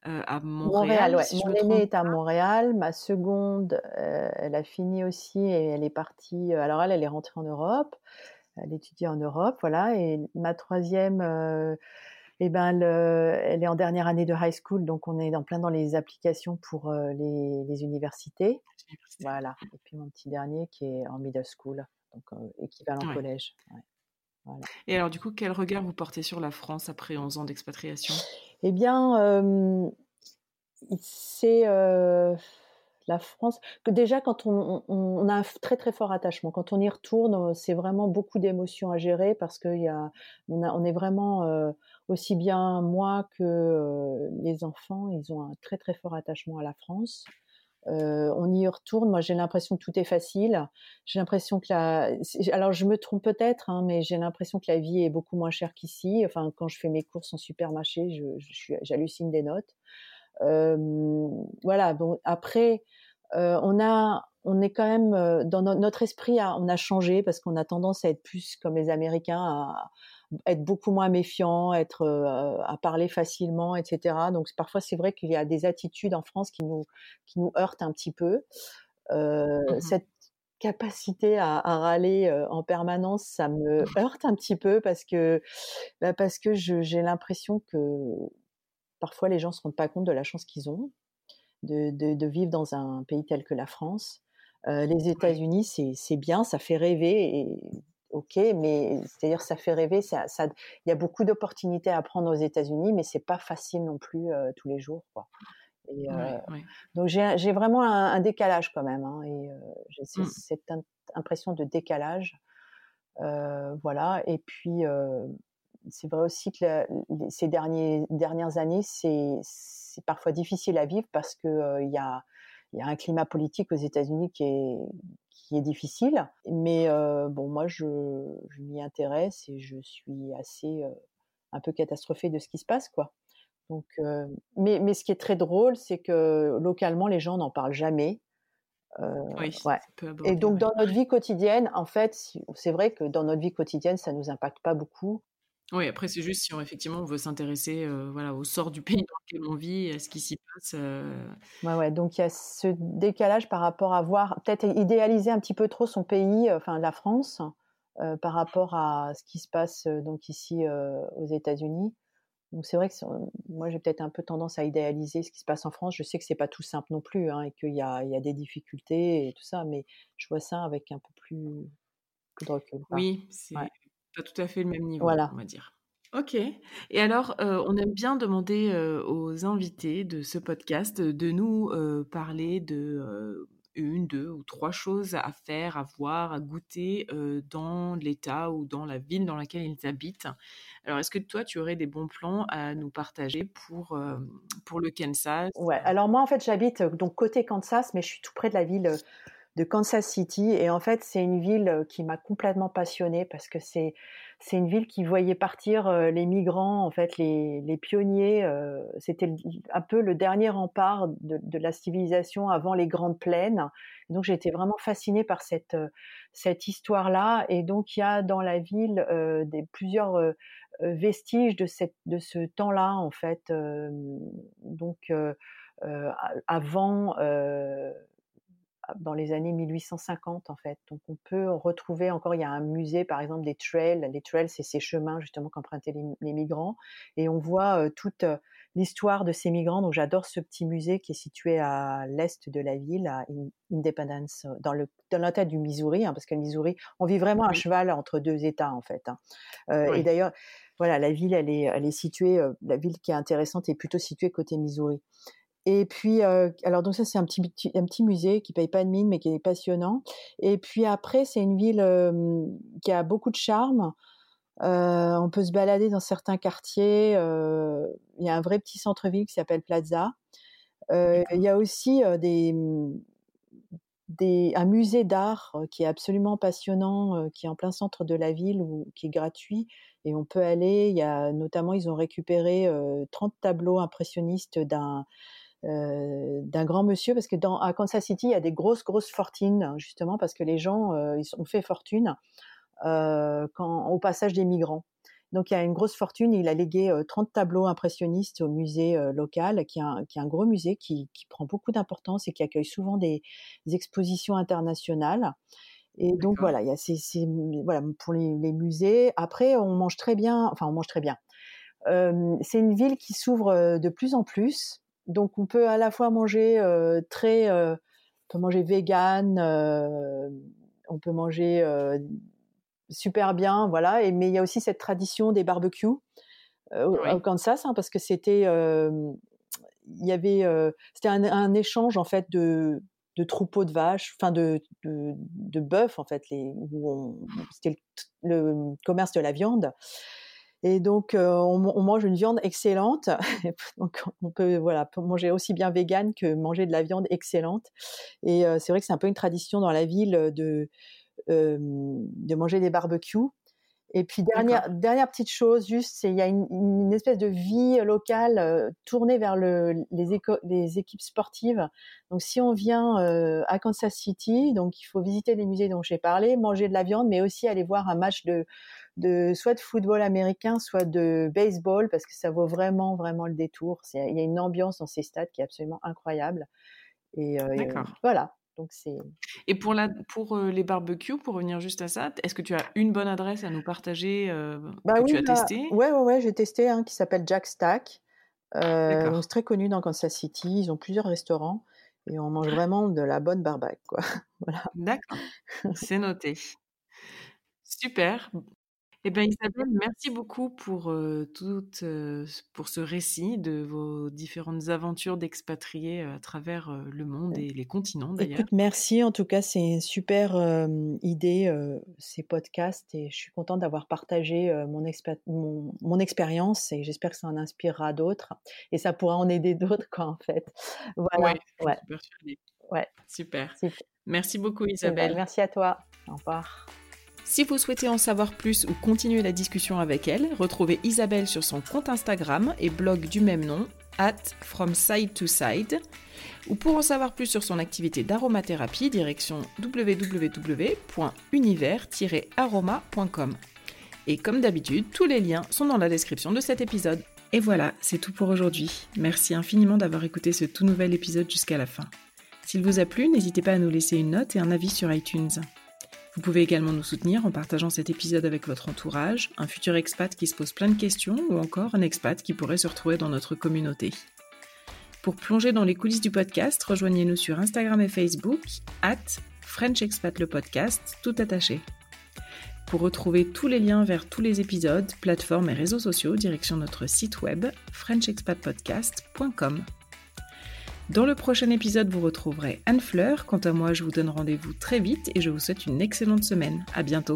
à Montréal. Montréal Mon aînée est à Montréal. Ma seconde, elle a fini aussi et elle est partie. alors, elle, elle est rentrée en Europe. Elle étudie en Europe, voilà. Et ma troisième eh ben, elle est en dernière année de high school, donc on est en plein dans les applications pour euh, les, universités. Voilà. Et puis mon petit dernier qui est en middle school, donc euh, équivalent collège. Et alors, du coup, quel regard vous portez sur la France après 11 ans d'expatriation? Eh bien, c'est la France, que déjà quand on, a un très très fort attachement, quand on y retourne, c'est vraiment beaucoup d'émotions à gérer parce qu'on on est vraiment aussi bien moi que les enfants, ils ont un très très fort attachement à la France. on y retourne. Moi, j'ai l'impression que tout est facile. J'ai l'impression que la, alors je me trompe peut-être, hein, mais j'ai l'impression que la vie est beaucoup moins chère qu'ici. Enfin, quand je fais mes courses en supermarché, je, j'hallucine des notes. Voilà. Bon, après, on a, on est quand même dans notre esprit, on a changé parce qu'on a tendance à être plus comme les Américains, à, être beaucoup moins méfiant, être euh, à parler facilement, etc. Donc parfois c'est vrai qu'il y a des attitudes en France qui nous qui nous heurtent un petit peu. Euh, mmh cette capacité à, à râler euh, en permanence, ça me heurte un petit peu parce que bah parce que j'ai l'impression que parfois les gens se rendent pas compte de la chance qu'ils ont de, de, de, vivre dans un pays tel que la France. Euh, les États-Unis, c'est bien, ça fait rêver et ok, mais c'est-à-dire ça fait rêver. Ça, ça, il y a beaucoup d'opportunités à prendre aux États-Unis, mais c'est pas facile non plus euh, tous les jours. Quoi. Et, euh, Donc j'ai vraiment un, décalage quand même, hein, et j'ai mmh. cette impression de décalage. voilà. Et puis c'est vrai aussi que ces derniers, dernières années, c'est parfois difficile à vivre parce que il y a il y a un climat politique aux États-Unis qui est qui est difficile. Mais bon, moi, je, je m'y intéresse et je suis assez un peu catastrophée de ce qui se passe, quoi. Donc, mais, mais ce qui est très drôle, c'est que localement, les gens n'en parlent jamais. oui, ouais. Et donc, dans notre vie quotidienne, en fait, c'est vrai que dans notre vie quotidienne, ça nous impacte pas beaucoup. Oui, après, c'est juste si on, effectivement on veut s'intéresser voilà, au sort du [laughs] pays dans lequel on vit, à ce qui s'y passe. Ouais, ouais, donc il y a ce décalage par rapport à voir, peut-être idéaliser un petit peu trop son pays, enfin la France, par rapport à ce qui se passe donc ici aux États-Unis. Donc c'est vrai que moi j'ai peut-être un peu tendance à idéaliser ce qui se passe en France. Je sais que c'est pas tout simple non plus hein, et qu'il y a, il y a des difficultés et tout ça, mais je vois ça avec un peu plus de recul. Oui, c'est pas tout à fait le même niveau, voilà. on va dire. Ok. Et alors, on aime bien demander aux invités de ce podcast de nous parler de une, deux ou trois choses à faire, à voir, à goûter dans l'État ou dans la ville dans laquelle ils habitent. Alors, est-ce que toi, tu aurais des bons plans à nous partager pour, pour le Kansas? Ouais, alors moi, en fait, j'habite donc côté Kansas, mais je suis tout près de la ville de Kansas City. Et en fait, c'est une ville qui m'a complètement passionnée parce que c'est c'est une ville qui voyait partir les migrants, en fait, les, les pionniers. C'était un peu le dernier rempart de, de, la civilisation avant les grandes plaines. donc, j'ai été vraiment fascinée par cette cette histoire-là. Et donc, il y a dans la ville des plusieurs vestiges de cette de ce temps-là, en fait. donc, avant dans les années 1850 en fait. Donc on peut retrouver encore, il y a un musée par exemple des trails. Les trails, c'est ces chemins justement qu'empruntaient les, migrants. Et on voit toute l'histoire de ces migrants. Donc j'adore ce petit musée qui est situé à l'est de la ville, à Independence, dans, le, dans la tête du Missouri, hein, parce que le Missouri, on vit vraiment à cheval entre deux États en fait. Hein. Et d'ailleurs, voilà, la ville, elle est, elle est située, la ville qui est intéressante est plutôt située côté Missouri. Et puis, alors donc ça c'est un petit, un petit musée qui paye pas de mine mais qui est passionnant. Et puis après c'est une ville qui a beaucoup de charme. on peut se balader dans certains quartiers. Il y a un vrai petit centre-ville qui s'appelle Plaza. il y a aussi des, mmh, des, un musée d'art qui est absolument passionnant, qui est en plein centre de la ville, ou qui est gratuit, et on peut aller. Il y a notamment, ils ont récupéré 30 tableaux impressionnistes d'un euh, d'un grand monsieur parce que dans à Kansas City il y a des grosses grosses fortunes justement parce que les gens euh, ils ont fait fortune euh, quand au passage des migrants. Donc il y a une grosse fortune, il a légué 30 tableaux impressionnistes au musée local, qui est, un, qui est un gros musée qui, qui prend beaucoup d'importance et qui accueille souvent des, expositions internationales. Et donc voilà, il y a ces, voilà pour les, les, musées. Après, on mange très bien, enfin on mange très bien. Euh, c'est une ville qui s'ouvre de plus en plus. Donc on peut à la fois manger euh, très, euh, on peut manger vegan, euh, on peut manger super bien, voilà. Et mais il y a aussi cette tradition des barbecues au, Kansas, hein, parce que c'était, il y avait, c'était un, échange en fait de de troupeaux de vaches, enfin de, de, de bœufs en fait, les, c'était le, commerce de la viande. Et donc, on, mange une viande excellente. [laughs] donc, on peut voilà manger aussi bien vegan que manger de la viande excellente. Et c'est vrai que c'est un peu une tradition dans la ville de euh, de manger des barbecues. Et puis dernière dernière petite chose, juste, c'est il y a une, espèce de vie locale tournée vers le, les, les équipes sportives. Donc si on vient à Kansas City, donc il faut visiter les musées dont j'ai parlé, manger de la viande, mais aussi aller voir un match de de soit de football américain, soit de baseball, parce que ça vaut vraiment, vraiment le détour. Il y a une ambiance dans ces stades qui est absolument incroyable. Et, euh, voilà. Donc c'est. Et pour, la, pour les barbecues, pour revenir juste à ça, est-ce que tu as une bonne adresse à nous partager euh, bah que tu as bah, testé Ouais, ouais, ouais, j'ai testé un qui s'appelle Jack Stack. c'est très connu dans Kansas City. Ils ont plusieurs restaurants et on mange vraiment de la bonne barbaque, quoi. [laughs] voilà. D'accord, c'est noté. Super. Eh bien, Isabelle, merci beaucoup pour, tout, pour ce récit de vos différentes aventures d'expatriés à travers le monde et les continents d'ailleurs. merci. En tout cas, c'est une super idée, ces podcasts, et je suis contente d'avoir partagé mon, mon, expérience et j'espère que ça en inspirera d'autres et ça pourra en aider d'autres, quoi, en fait. [laughs] Voilà. Ouais, ouais. Ouais. Super. Merci beaucoup Isabelle. merci à toi. Au revoir. Si vous souhaitez en savoir plus ou continuer la discussion avec elle, retrouvez Isabelle sur son compte Instagram et blog du même nom, at From Side to Side. Ou pour en savoir plus sur son activité d'aromathérapie, direction www.univers-aroma.com. Et comme d'habitude, tous les liens sont dans la description de cet épisode. Et voilà, c'est tout pour aujourd'hui. Merci infiniment d'avoir écouté ce tout nouvel épisode jusqu'à la fin. S'il vous a plu, n'hésitez pas à nous laisser une note et un avis sur iTunes. Vous pouvez également nous soutenir en partageant cet épisode avec votre entourage, un futur expat qui se pose plein de questions ou encore un expat qui pourrait se retrouver dans notre communauté. Pour plonger dans les coulisses du podcast, rejoignez-nous sur Instagram et Facebook, at French tout attaché. Pour retrouver tous les liens vers tous les épisodes, plateformes et réseaux sociaux, direction notre site web frenchexpatpodcast.com. Dans le prochain épisode, vous retrouverez Anne Fleur. Quant à moi, je vous donne rendez-vous très vite et je vous souhaite une excellente semaine. À bientôt.